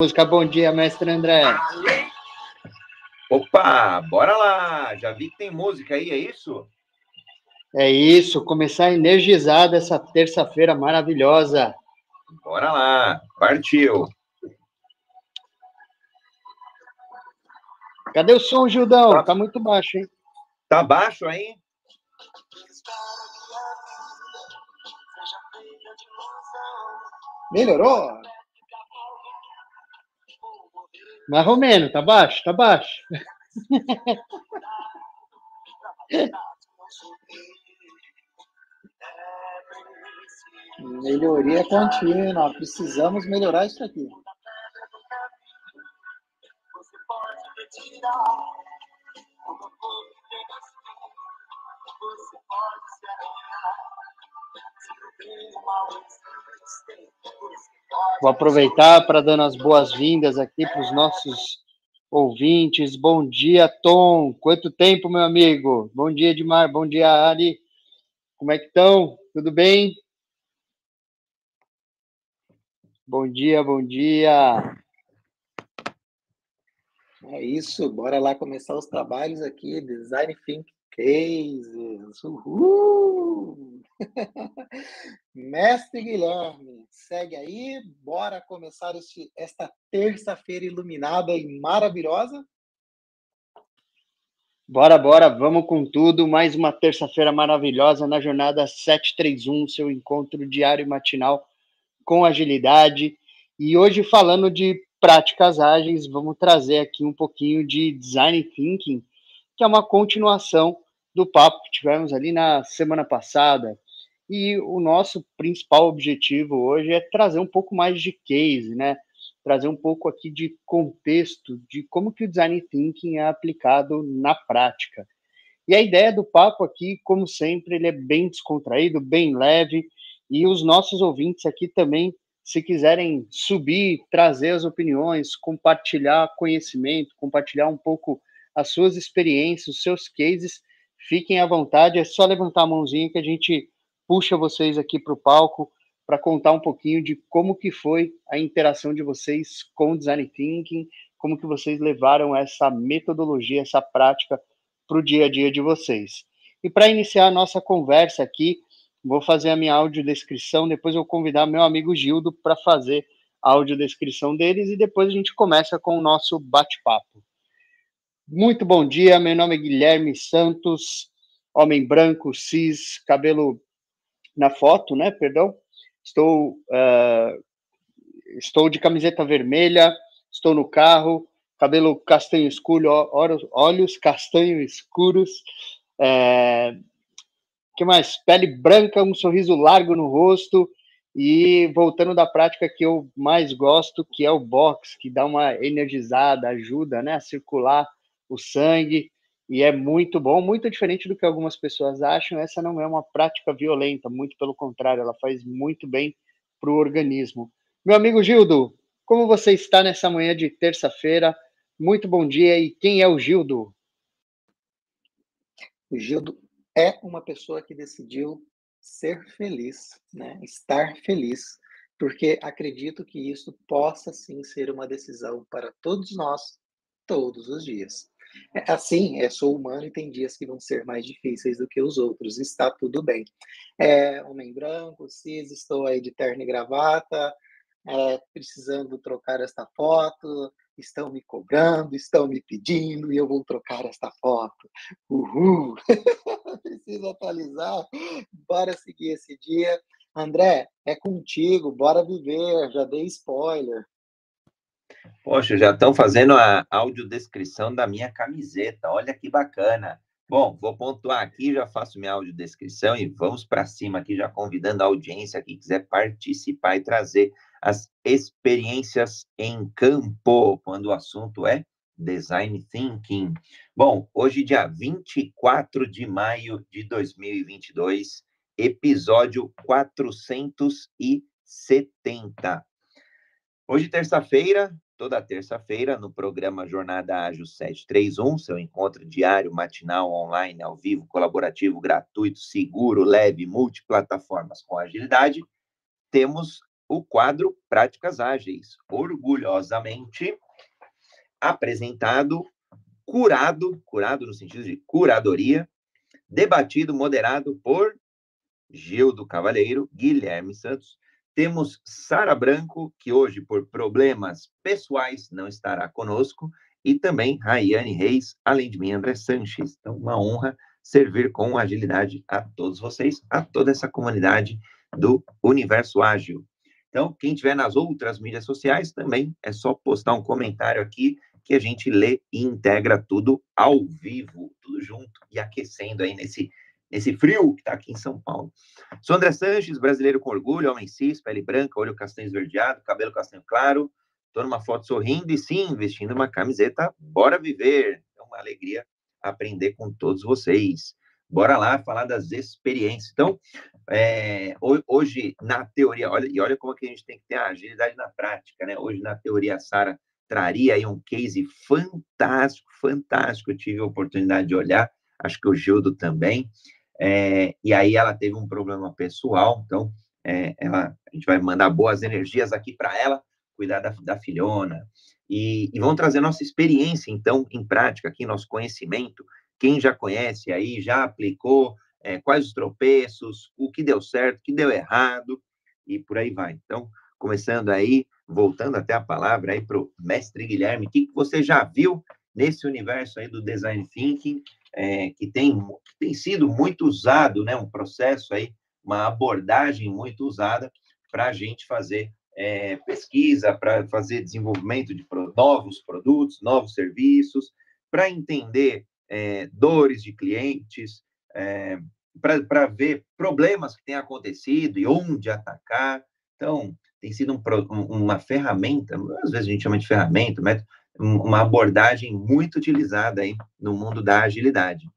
música. Bom dia, mestre André. Opa, bora lá! Já vi que tem música aí, é isso? É isso, começar energizado essa terça-feira maravilhosa. Bora lá, partiu. Cadê o som, Gildão? Tá, tá muito baixo, hein? Tá baixo aí? Melhorou? Mais ou menos, tá baixo, tá baixo. Melhoria contínua, precisamos melhorar isso aqui. Vou aproveitar para dar as boas-vindas aqui para os nossos ouvintes. Bom dia, Tom. Quanto tempo, meu amigo? Bom dia, Edmar. Bom dia, Ari. Como é que estão? Tudo bem? Bom dia, bom dia. É isso, bora lá começar os trabalhos aqui, Design Think Cases. Uhul! Mestre Guilherme, segue aí, bora começar este, esta terça-feira iluminada e maravilhosa. Bora, bora, vamos com tudo. Mais uma terça-feira maravilhosa na jornada 731, seu encontro diário e matinal com agilidade. E hoje, falando de práticas ágeis, vamos trazer aqui um pouquinho de design thinking, que é uma continuação do papo que tivemos ali na semana passada. E o nosso principal objetivo hoje é trazer um pouco mais de case, né? Trazer um pouco aqui de contexto de como que o design thinking é aplicado na prática. E a ideia do papo aqui, como sempre, ele é bem descontraído, bem leve, e os nossos ouvintes aqui também, se quiserem subir, trazer as opiniões, compartilhar conhecimento, compartilhar um pouco as suas experiências, os seus cases, fiquem à vontade, é só levantar a mãozinha que a gente puxa vocês aqui para o palco para contar um pouquinho de como que foi a interação de vocês com o Design Thinking, como que vocês levaram essa metodologia, essa prática para o dia a dia de vocês. E para iniciar a nossa conversa aqui, vou fazer a minha audiodescrição, depois vou convidar meu amigo Gildo para fazer a audiodescrição deles e depois a gente começa com o nosso bate-papo. Muito bom dia, meu nome é Guilherme Santos, homem branco, cis, cabelo na foto, né? Perdão. Estou, uh, estou de camiseta vermelha, estou no carro, cabelo castanho escuro, olhos castanho escuros. É, que mais? Pele branca, um sorriso largo no rosto e voltando da prática que eu mais gosto, que é o box, que dá uma energizada, ajuda, né, a circular o sangue e é muito bom, muito diferente do que algumas pessoas acham. Essa não é uma prática violenta, muito pelo contrário, ela faz muito bem para o organismo. Meu amigo Gildo, como você está nessa manhã de terça-feira? Muito bom dia. E quem é o Gildo? O Gildo é uma pessoa que decidiu ser feliz, né? estar feliz, porque acredito que isso possa sim ser uma decisão para todos nós, todos os dias. É, assim, é, sou humano e tem dias que vão ser mais difíceis do que os outros, está tudo bem. É, homem branco, cis, estou aí de terno e gravata, é, precisando trocar esta foto, estão me cobrando, estão me pedindo e eu vou trocar esta foto. Uhul! Preciso atualizar, bora seguir esse dia. André, é contigo, bora viver, já dei spoiler. Poxa, já estão fazendo a audiodescrição da minha camiseta. Olha que bacana. Bom, vou pontuar aqui, já faço minha audiodescrição e vamos para cima aqui, já convidando a audiência que quiser participar e trazer as experiências em campo, quando o assunto é Design Thinking. Bom, hoje, dia 24 de maio de 2022, episódio 470. Hoje, terça-feira, toda terça-feira, no programa Jornada Ágil 731, seu encontro diário, matinal, online, ao vivo, colaborativo, gratuito, seguro, leve, multiplataformas com agilidade, temos o quadro Práticas Ágeis, orgulhosamente apresentado, curado, curado no sentido de curadoria, debatido, moderado por Gildo Cavalheiro, Guilherme Santos. Temos Sara Branco, que hoje, por problemas pessoais, não estará conosco, e também Raiane Reis, além de mim, André Sanches. Então, uma honra servir com agilidade a todos vocês, a toda essa comunidade do Universo Ágil. Então, quem tiver nas outras mídias sociais também é só postar um comentário aqui que a gente lê e integra tudo ao vivo, tudo junto e aquecendo aí nesse, nesse frio que está aqui em São Paulo. Sou André Sanches, brasileiro com orgulho, homem cis, pele branca, olho castanho esverdeado, cabelo castanho claro. Estou numa foto sorrindo e sim, vestindo uma camiseta. Bora viver! É uma alegria aprender com todos vocês. Bora lá falar das experiências. Então, é, hoje, na teoria, olha, e olha como que a gente tem que ter a agilidade na prática, né? Hoje, na teoria, a Sara traria aí um case fantástico, fantástico. Eu tive a oportunidade de olhar, acho que o Gildo também. É, e aí ela teve um problema pessoal, então é, ela, a gente vai mandar boas energias aqui para ela, cuidar da, da filhona, e, e vão trazer nossa experiência, então, em prática, aqui, nosso conhecimento. Quem já conhece aí, já aplicou, é, quais os tropeços, o que deu certo, o que deu errado, e por aí vai. Então, começando aí, voltando até a palavra aí para o mestre Guilherme, o que, que você já viu nesse universo aí do design thinking, é, que, tem, que tem sido muito usado, né, um processo aí, uma abordagem muito usada para a gente fazer é, pesquisa, para fazer desenvolvimento de novos produtos, novos serviços, para entender é, dores de clientes, é, para ver problemas que têm acontecido e onde atacar. Então, tem sido um, uma ferramenta, às vezes a gente chama de ferramenta, método, uma abordagem muito utilizada aí no mundo da agilidade.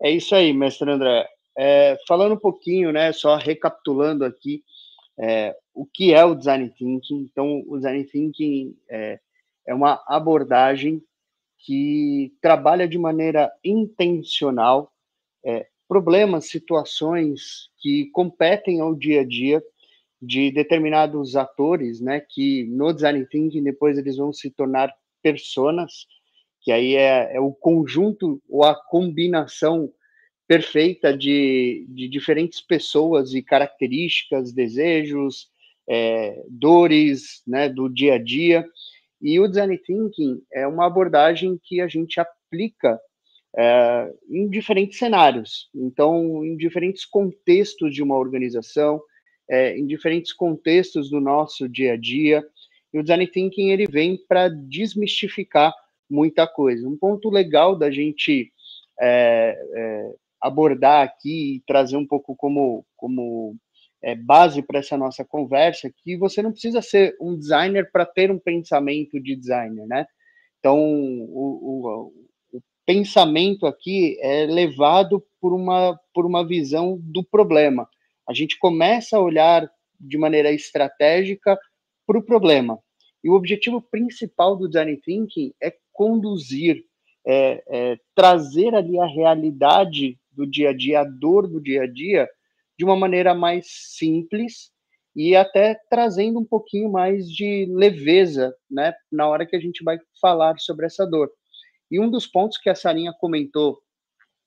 É isso aí, mestre André. É, falando um pouquinho, né, só recapitulando aqui, é, o que é o Design Thinking. Então, o Design Thinking é, é uma abordagem que trabalha de maneira intencional problemas, situações que competem ao dia a dia de determinados atores, né, que no design thinking depois eles vão se tornar personas, que aí é, é o conjunto ou a combinação perfeita de, de diferentes pessoas e características, desejos, é, dores, né, do dia a dia. E o design thinking é uma abordagem que a gente aplica é, em diferentes cenários. Então, em diferentes contextos de uma organização, é, em diferentes contextos do nosso dia a dia. E o design thinking ele vem para desmistificar muita coisa. Um ponto legal da gente é, é abordar aqui e trazer um pouco como, como é, base para essa nossa conversa, que você não precisa ser um designer para ter um pensamento de designer, né? Então, o, o, o, pensamento aqui é levado por uma, por uma visão do problema. A gente começa a olhar de maneira estratégica para o problema. E o objetivo principal do design thinking é conduzir, é, é, trazer ali a realidade do dia a dia, a dor do dia a dia, de uma maneira mais simples e até trazendo um pouquinho mais de leveza, né, na hora que a gente vai falar sobre essa dor. E um dos pontos que a Sarinha comentou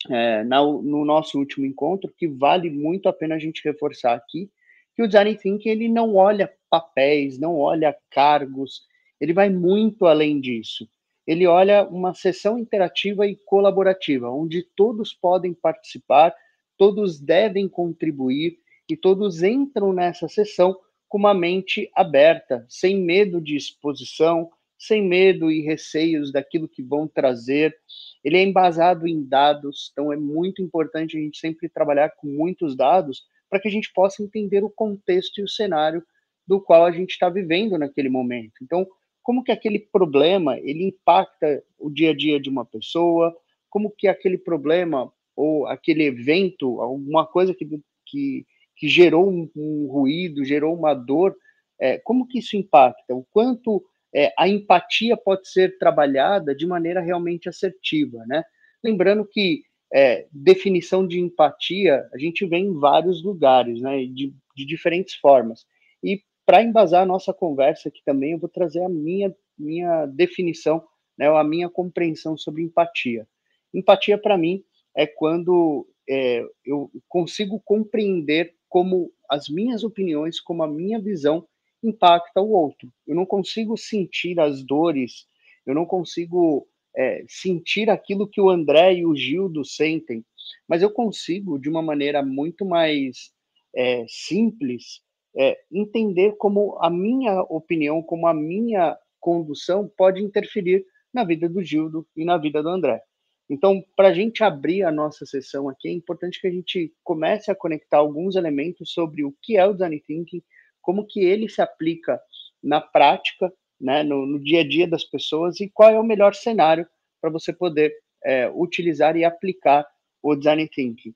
é, na, no nosso último encontro, que vale muito a pena a gente reforçar aqui, que o design thinking ele não olha papéis, não olha cargos, ele vai muito além disso. Ele olha uma sessão interativa e colaborativa, onde todos podem participar, todos devem contribuir e todos entram nessa sessão com uma mente aberta, sem medo de exposição, sem medo e receios daquilo que vão trazer. Ele é embasado em dados, então é muito importante a gente sempre trabalhar com muitos dados para que a gente possa entender o contexto e o cenário do qual a gente está vivendo naquele momento. Então, como que aquele problema ele impacta o dia a dia de uma pessoa, como que aquele problema ou aquele evento, alguma coisa que, que, que gerou um, um, ruído, gerou uma dor, é, como que isso impacta? O quanto é, a empatia pode ser trabalhada de maneira realmente assertiva, né? Lembrando que é, definição de empatia a gente vê em vários lugares, né? De de diferentes formas. E para embasar a nossa conversa aqui também, eu vou trazer a minha, minha definição, né, a minha compreensão sobre empatia. Empatia, para mim, é quando é, eu consigo compreender como as minhas opiniões, como a minha visão impacta o outro. Eu não consigo sentir as dores, eu não consigo é, sentir aquilo que o André e o Gildo sentem, mas eu consigo, de uma maneira muito mais é, simples, é, entender como a minha opinião, como a minha condução pode interferir na vida do Gildo e na vida do André. Então, para a gente abrir a nossa sessão aqui, é importante que a gente comece a conectar alguns elementos sobre o que é o design thinking, como que ele se aplica na prática, né, no, no dia a dia das pessoas e qual é o melhor cenário para você poder é, utilizar e aplicar o design thinking.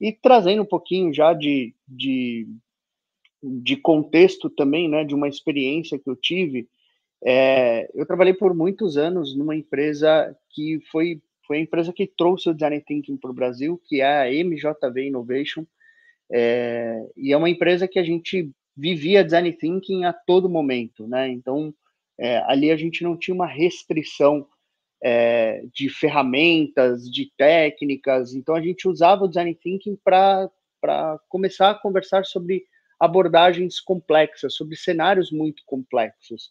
E trazendo um pouquinho já de, de, de contexto também, né, de uma experiência que eu tive, é, eu trabalhei por muitos anos numa empresa que foi foi a empresa que trouxe o Design Thinking para o Brasil, que é a MJV Innovation, é, e é uma empresa que a gente vivia Design Thinking a todo momento, né? Então, é, ali a gente não tinha uma restrição é, de ferramentas, de técnicas, então a gente usava o Design Thinking para começar a conversar sobre abordagens complexas, sobre cenários muito complexos.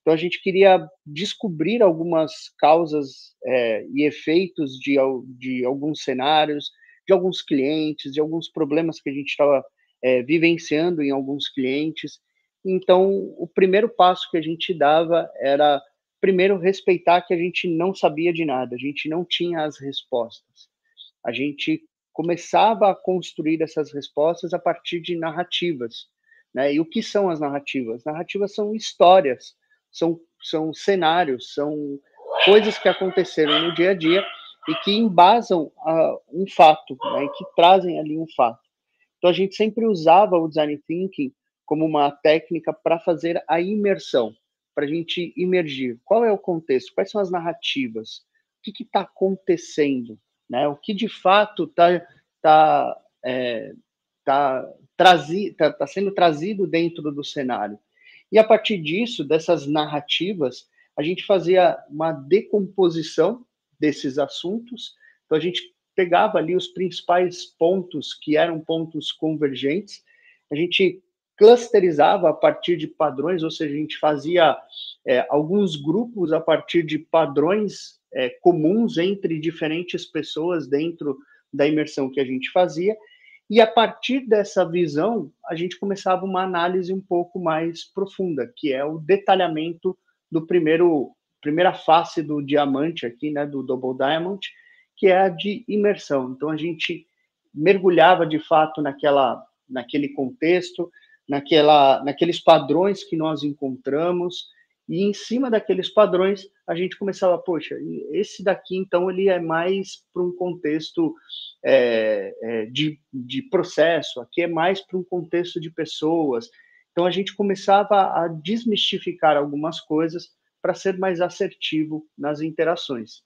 Então, a gente queria descobrir algumas causas é, e efeitos de, de alguns cenários, de alguns clientes, de alguns problemas que a gente estava é, vivenciando em alguns clientes. Então, o primeiro passo que a gente dava era, primeiro, respeitar que a gente não sabia de nada, a gente não tinha as respostas. A gente começava a construir essas respostas a partir de narrativas. Né? E o que são as narrativas? Narrativas são histórias são, são cenários, são coisas que aconteceram no dia a dia e que embasam uh, um fato, né, que trazem ali um fato. Então a gente sempre usava o design thinking como uma técnica para fazer a imersão, para a gente imergir. Qual é o contexto? Quais são as narrativas? O que está acontecendo? Né? O que de fato está tá, é, tá, tá, tá sendo trazido dentro do cenário? E a partir disso, dessas narrativas, a gente fazia uma decomposição desses assuntos. Então, a gente pegava ali os principais pontos que eram pontos convergentes, a gente clusterizava a partir de padrões, ou seja, a gente fazia é, alguns grupos a partir de padrões é, comuns entre diferentes pessoas dentro da imersão que a gente fazia, e a partir dessa visão, a gente começava uma análise um pouco mais profunda, que é o detalhamento do primeiro primeira face do diamante aqui, né, do double diamond, que é a de imersão. Então a gente mergulhava de fato naquela naquele contexto, naquela naqueles padrões que nós encontramos e em cima daqueles padrões a gente começava, poxa, esse daqui então ele é mais para um contexto é, é, de, de processo, aqui é mais para um contexto de pessoas. Então a gente começava a desmistificar algumas coisas para ser mais assertivo nas interações.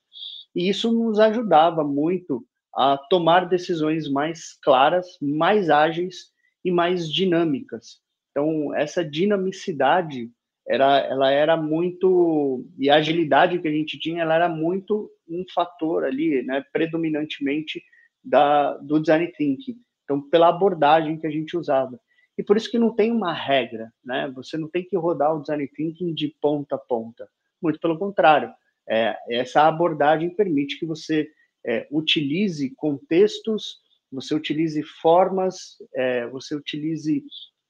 E isso nos ajudava muito a tomar decisões mais claras, mais ágeis e mais dinâmicas. Então, essa dinamicidade era, ela era muito e a agilidade que a gente tinha, ela era muito um fator ali, né, predominantemente da do design thinking. Então, pela abordagem que a gente usava. E por isso que não tem uma regra, né? Você não tem que rodar o design thinking de ponta a ponta. Muito pelo contrário, é, essa abordagem permite que você é, utilize contextos, você utilize formas, é, você utilize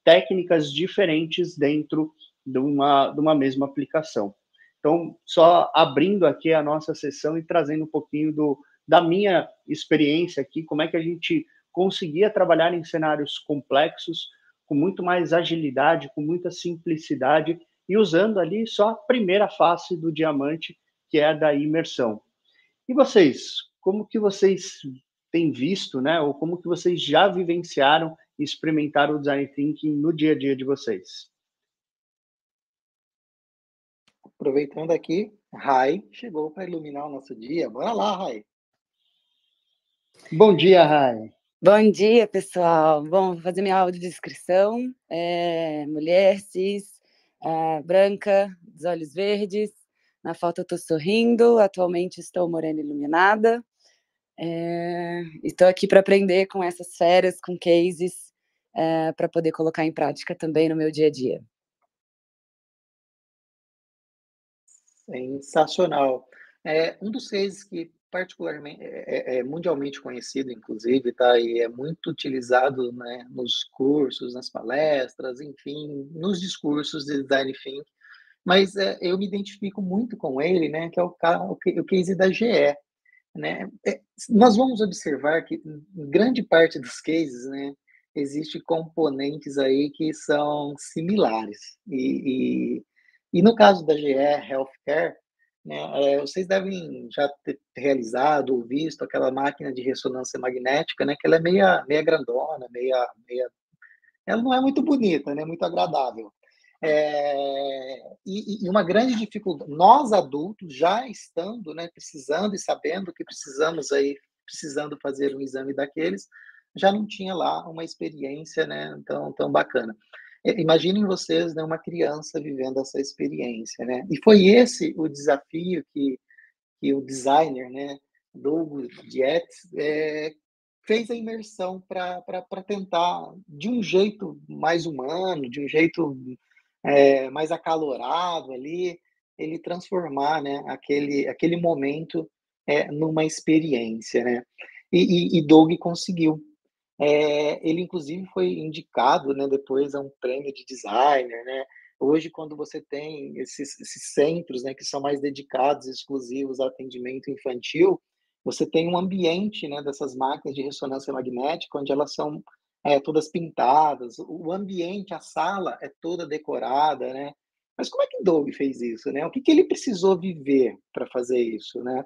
técnicas diferentes dentro de uma, de uma mesma aplicação. Então, só abrindo aqui a nossa sessão e trazendo um pouquinho do, da minha experiência aqui, como é que a gente conseguia trabalhar em cenários complexos, com muito mais agilidade, com muita simplicidade, e usando ali só a primeira face do diamante, que é a da imersão. E vocês, como que vocês têm visto, né, ou como que vocês já vivenciaram e experimentaram o design thinking no dia a dia de vocês? Aproveitando aqui, Rai chegou para iluminar o nosso dia. Bora lá, Rai. Bom dia, Rai. Bom dia, pessoal. Bom, vou fazer minha audiodescrição. É, mulher, cis, é, branca, dos olhos verdes. Na foto eu estou sorrindo, atualmente estou morena iluminada. É, estou aqui para aprender com essas férias, com cases, é, para poder colocar em prática também no meu dia a dia. Sensacional. É, um dos cases que particularmente é, é, é mundialmente conhecido, inclusive, tá? E é muito utilizado, né, nos cursos, nas palestras, enfim, nos discursos de design thinking. Mas é, eu me identifico muito com ele, né? Que é o, o, case da GE, né? É, nós vamos observar que em grande parte dos cases, né, existe componentes aí que são similares. E, e, e no caso da GE Healthcare, né, é, vocês devem já ter realizado ou visto aquela máquina de ressonância magnética, né, que ela é meia, meia grandona, meia, meia... Ela não é muito bonita, né, muito agradável. É, e, e, uma grande dificuldade, nós adultos já estando, né, precisando e sabendo que precisamos aí, precisando fazer um exame daqueles, já não tinha lá uma experiência, né, tão, tão bacana. Imaginem vocês, né, uma criança vivendo essa experiência, né? E foi esse o desafio que, que o designer, né, Doug Dietz, é, fez a imersão para tentar, de um jeito mais humano, de um jeito é, mais acalorado ali, ele transformar, né, aquele, aquele momento é, numa experiência, né? E, e, e Doug conseguiu. É, ele, inclusive, foi indicado né, depois a um prêmio de designer. Né? Hoje, quando você tem esses, esses centros né, que são mais dedicados, exclusivos ao atendimento infantil, você tem um ambiente né, dessas máquinas de ressonância magnética, onde elas são é, todas pintadas, o ambiente, a sala é toda decorada, né? Mas como é que Doug fez isso, né? O que, que ele precisou viver para fazer isso, né?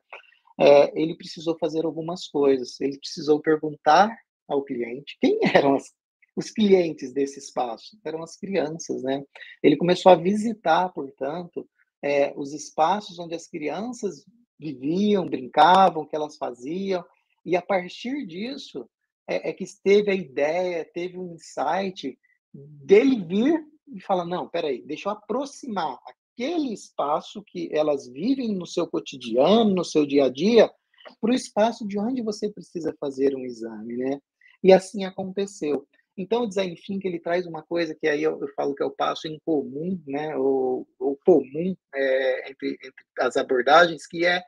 É, ele precisou fazer algumas coisas. Ele precisou perguntar ao cliente quem eram as, os clientes desse espaço. Eram as crianças, né? Ele começou a visitar, portanto, é, os espaços onde as crianças viviam, brincavam, o que elas faziam, e a partir disso é, é que teve a ideia, teve um insight dele vir e falar: não, peraí, deixa eu aproximar aquele espaço que elas vivem no seu cotidiano, no seu dia a dia, para o espaço de onde você precisa fazer um exame, né? E assim aconteceu. Então, o design thinking ele traz uma coisa que aí eu, eu falo que é o passo em comum, né, o, o comum é, entre, entre as abordagens, que é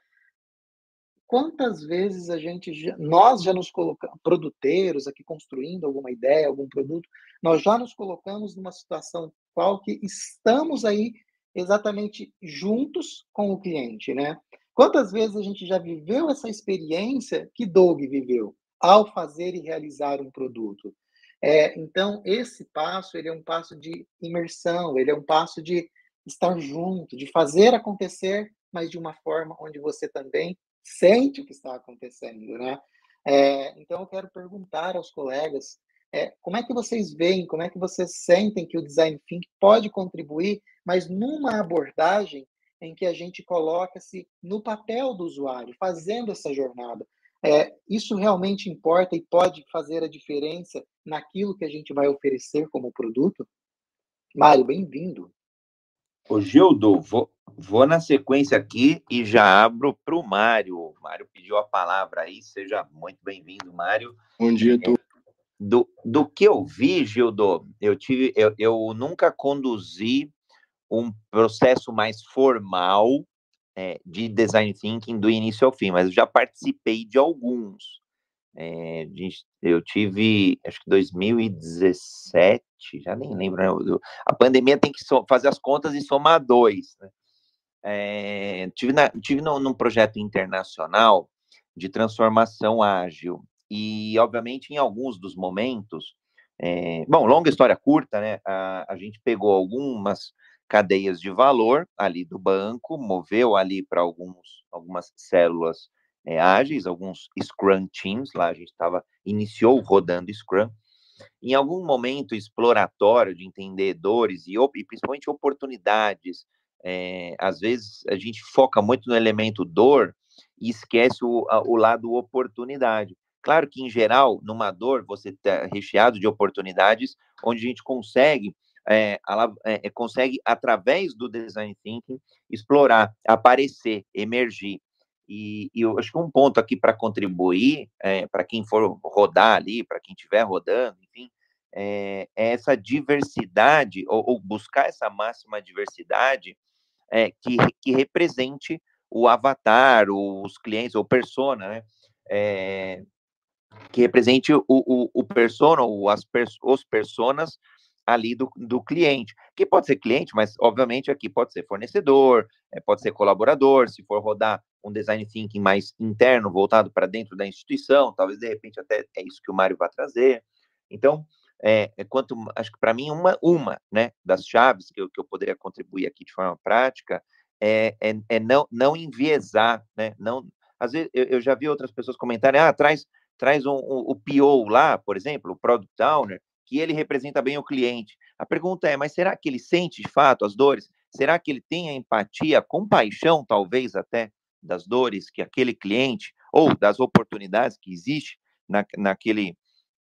quantas vezes a gente já, nós já nos colocamos produteiros aqui construindo alguma ideia, algum produto, nós já nos colocamos numa situação qual que estamos aí exatamente juntos com o cliente, né? Quantas vezes a gente já viveu essa experiência que Doug viveu? ao fazer e realizar um produto. É, então, esse passo ele é um passo de imersão, ele é um passo de estar junto, de fazer acontecer, mas de uma forma onde você também sente o que está acontecendo, né? É, então, eu quero perguntar aos colegas é, como é que vocês veem, como é que vocês sentem que o design thinking pode contribuir, mas numa abordagem em que a gente coloca-se no papel do usuário, fazendo essa jornada, é, isso realmente importa e pode fazer a diferença naquilo que a gente vai oferecer como produto? Mário, bem-vindo. Ô, Gildo, vou, vou na sequência aqui e já abro para o Mário. O Mário pediu a palavra aí, seja muito bem-vindo, Mário. Bom dia, tu. Do, do que eu vi, Gildo, eu, tive, eu, eu nunca conduzi um processo mais formal é, de design thinking do início ao fim, mas eu já participei de alguns. É, eu tive, acho que 2017, já nem lembro, né? a pandemia tem que fazer as contas e somar dois. Né? É, tive na, tive no, num projeto internacional de transformação ágil, e obviamente em alguns dos momentos, é, bom, longa história curta, né? A, a gente pegou algumas cadeias de valor ali do banco, moveu ali para alguns algumas células é, ágeis, alguns Scrum teams, lá a gente estava iniciou rodando Scrum. Em algum momento exploratório de entender dores e, e principalmente oportunidades, é, às vezes a gente foca muito no elemento dor e esquece o, o lado oportunidade. Claro que, em geral, numa dor, você está recheado de oportunidades onde a gente consegue, é, ela, é, consegue, através do design thinking, explorar, aparecer, emergir. E, eu acho que um ponto aqui para contribuir, é, para quem for rodar ali, para quem estiver rodando, enfim, é, é, essa diversidade, ou, ou, buscar essa máxima diversidade é, que, que represente o avatar, os clientes, ou persona, né? É, que represente o, o, o persona, ou as os personas ali do, do cliente, que pode ser cliente, mas obviamente aqui pode ser fornecedor, é, pode ser colaborador, se for rodar um design thinking mais interno, voltado para dentro da instituição, talvez de repente até é isso que o Mário vai trazer. Então, é, é quanto, acho que para mim uma, uma né, das chaves que eu, que eu poderia contribuir aqui de forma prática é, é, é não, não enviesar, né, não, às vezes eu, eu já vi outras pessoas comentarem, ah, traz, traz um, um, o PO lá, por exemplo, o Product Owner, que ele representa bem o cliente. A pergunta é, mas será que ele sente de fato as dores? Será que ele tem a empatia, a compaixão, talvez até, das dores que aquele cliente, ou das oportunidades que existe na, naquele,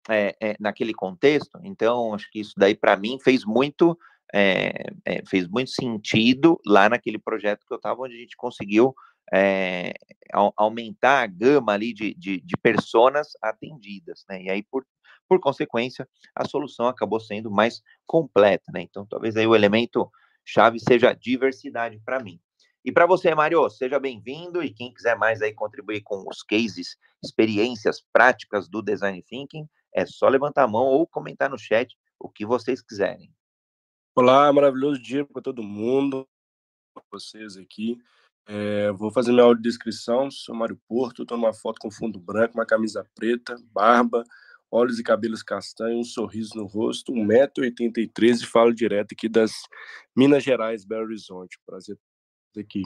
é, é, naquele contexto? Então, acho que isso daí, para mim, fez muito, é, fez muito sentido lá naquele projeto que eu estava, onde a gente conseguiu é, aumentar a gama ali de, de, de personas atendidas, né? E aí, por, por consequência, a solução acabou sendo mais completa, né? Então, talvez aí o elemento chave seja a diversidade para mim. E para você, Mário, seja bem-vindo e quem quiser mais aí contribuir com os cases, experiências práticas do Design Thinking, é só levantar a mão ou comentar no chat o que vocês quiserem. Olá, maravilhoso dia para todo mundo, vocês aqui. É, vou fazer minha audiodescrição. Sou Mário Porto, estou numa foto com fundo branco, uma camisa preta, barba, olhos e cabelos castanhos, um sorriso no rosto, 1,83m e falo direto aqui das Minas Gerais, Belo Horizonte. Prazer aqui.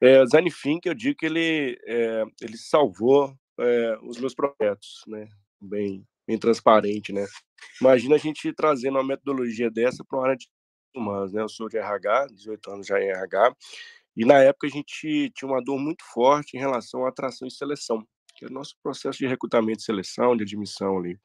É, Design Think, eu digo que ele, é, ele salvou é, os meus projetos, né? Bem, bem transparente, né? Imagina a gente trazendo uma metodologia dessa para uma área de humanos, né? Eu sou de RH, 18 anos já em RH, e na época a gente tinha uma dor muito forte em relação à atração e seleção, que é o nosso processo de recrutamento e seleção, de admissão ali.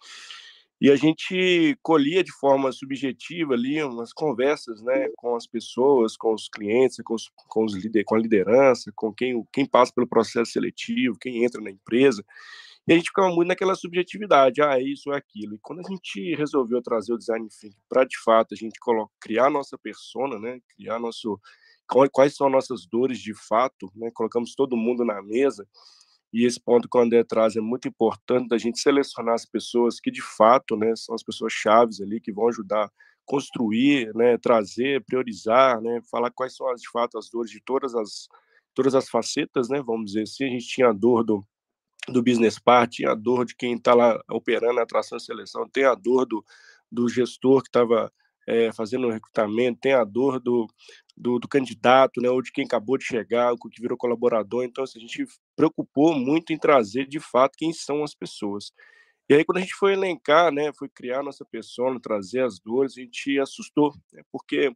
E a gente colhia de forma subjetiva ali umas conversas, né, com as pessoas, com os clientes, com, os, com, os lider, com a liderança, com quem, quem passa pelo processo seletivo, quem entra na empresa. E a gente ficava muito naquela subjetividade, ah, é isso é aquilo. E quando a gente resolveu trazer o design thinking para de fato a gente coloca, criar nossa persona, né, criar nosso quais são nossas dores de fato, né? Colocamos todo mundo na mesa e esse ponto que o André traz é muito importante da gente selecionar as pessoas que de fato, né, são as pessoas chaves ali que vão ajudar construir, né, trazer, priorizar, né, falar quais são as de fato as dores de todas as todas as facetas, né, vamos dizer assim, a gente tinha a dor do do business part, tinha a dor de quem está lá operando a atração e seleção, tem a dor do, do gestor que estava é, fazendo recrutamento, tem a dor do, do, do, candidato, né, ou de quem acabou de chegar, o que virou colaborador. Então, assim, a gente preocupou muito em trazer, de fato, quem são as pessoas. E aí, quando a gente foi elencar, né, foi criar nossa persona, trazer as dores, a gente assustou, né, porque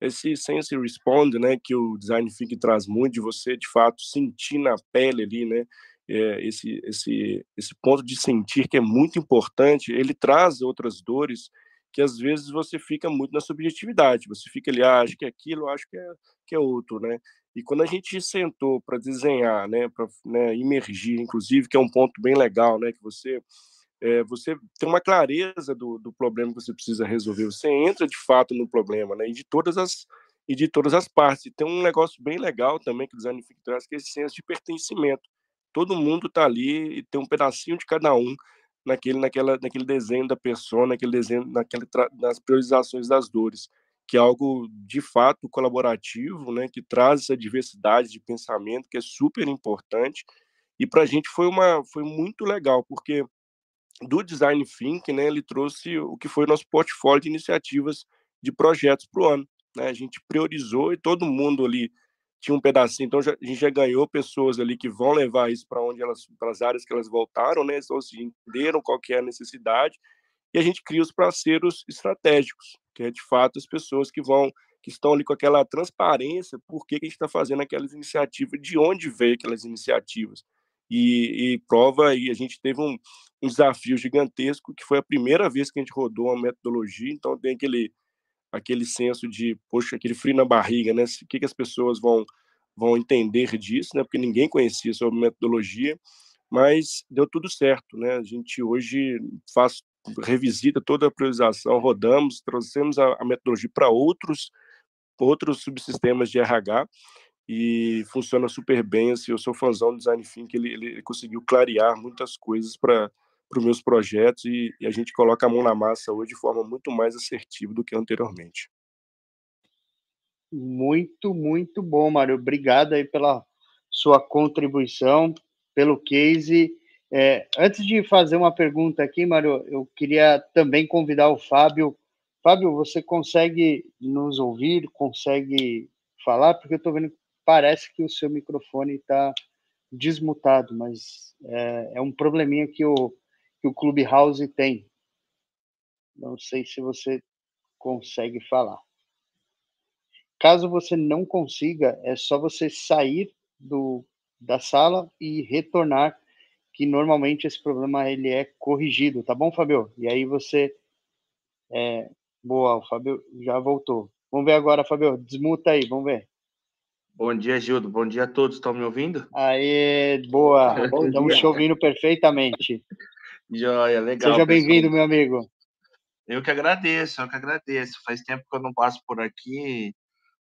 esse sense responde, né, que o design thinking traz muito, de você, de fato, sentir na pele ali, né, é, esse, esse, esse ponto de sentir que é muito importante, ele traz outras dores que às vezes você fica muito na subjetividade, você fica ali, ah, acho que é aquilo, acho que é, que é outro, né? E quando a gente sentou para desenhar, né, para né, imergir, inclusive, que é um ponto bem legal, né, que você é, você tem uma clareza do, do problema que você precisa resolver, você entra de fato no problema, né, e de todas as e de todas as partes. E tem um negócio bem legal também que o design traz, que é esse senso de pertencimento. Todo mundo está ali e tem um pedacinho de cada um naquele, naquela, naquele desenho da pessoa, naquele desenho, naquele nas priorizações das dores, que é algo de fato colaborativo, né, que traz essa diversidade de pensamento que é super importante. E para a gente foi uma foi muito legal, porque do design thinking, né, ele trouxe o que foi nosso portfólio de iniciativas de projetos para o ano. Né? A gente priorizou e todo mundo ali tinha um pedacinho, então já, a gente já ganhou pessoas ali que vão levar isso para onde elas, para as áreas que elas voltaram, né? Ou se entenderam qual que é a necessidade, e a gente cria os parceiros estratégicos, que é de fato as pessoas que vão, que estão ali com aquela transparência, por que, que a gente está fazendo aquelas iniciativas, de onde veio aquelas iniciativas. e, e prova, e a gente teve um, um desafio gigantesco, que foi a primeira vez que a gente rodou uma metodologia, então tem aquele aquele senso de, poxa, aquele frio na barriga, né? O que, que as pessoas vão, vão entender disso, né? Porque ninguém conhecia sobre metodologia, mas deu tudo certo, né? A gente hoje faz revisita toda a priorização, rodamos, trouxemos a, a metodologia para outros outros subsistemas de RH e funciona super bem. Assim, eu sou fãzão do Design Think, ele, ele conseguiu clarear muitas coisas para para os meus projetos e, e, a gente coloca a mão na massa hoje de forma muito mais assertiva do que anteriormente. Muito, muito bom, Mário. Obrigado aí pela sua contribuição, pelo case. É, antes de fazer uma pergunta aqui, Mário, eu queria também convidar o Fábio. Fábio, você consegue nos ouvir? Consegue falar? Porque eu estou vendo que parece que o seu microfone está desmutado, mas é, é um probleminha que o, que o Clubhouse tem. Não sei se você consegue falar. Caso você não consiga, é só você sair do, da sala e retornar, que normalmente esse problema ele é corrigido, tá bom, Fabio? E aí você é, boa, o Fabio já voltou. Vamos ver agora, Fabio, desmuta aí, vamos ver. Bom dia, Gildo. Bom dia a todos. Estão me ouvindo? Aê, boa. Estamos te ouvindo perfeitamente. Joia, legal. Seja bem-vindo, meu amigo. Eu que agradeço, eu que agradeço. Faz tempo que eu não passo por aqui.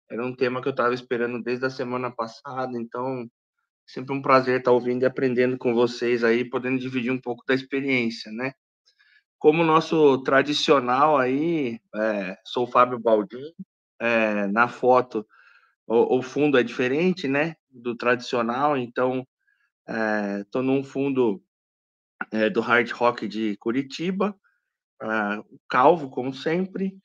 Era um tema que eu estava esperando desde a semana passada, então sempre um prazer estar ouvindo e aprendendo com vocês aí, podendo dividir um pouco da experiência, né? Como nosso tradicional aí, é, sou o Fábio Baldin, é, na foto o, o, fundo é diferente, né, do tradicional, então estou é, num fundo é, do Hard Rock de Curitiba, uh, calvo, como sempre,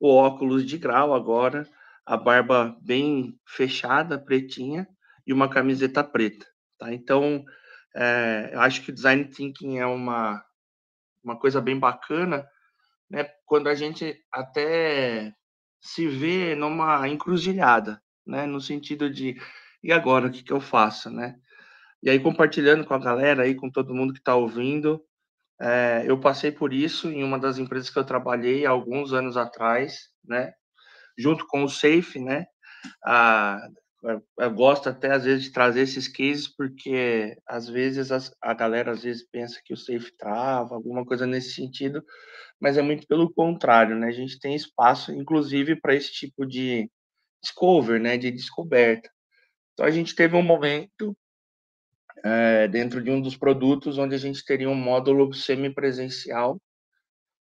o óculos de grau agora, a barba bem fechada, pretinha, e uma camiseta preta. Tá? Então, é, eu acho que o design thinking é uma, uma coisa bem bacana, né? quando a gente até se vê numa encruzilhada, né? no sentido de, e agora, o que, que eu faço? Né? E aí, compartilhando com a galera aí, com todo mundo que está ouvindo, é, eu passei por isso em uma das empresas que eu trabalhei há alguns anos atrás, né? Junto com o Safe, né? A, eu gosto até às vezes de trazer esses cases porque às vezes as, a galera às vezes pensa que o safe trava, alguma coisa nesse sentido, mas é muito pelo contrário, né? A gente tem espaço, inclusive, para esse tipo de discover, né? De descoberta. Então a gente teve um momento é, dentro de um dos produtos onde a gente teria um módulo semipresencial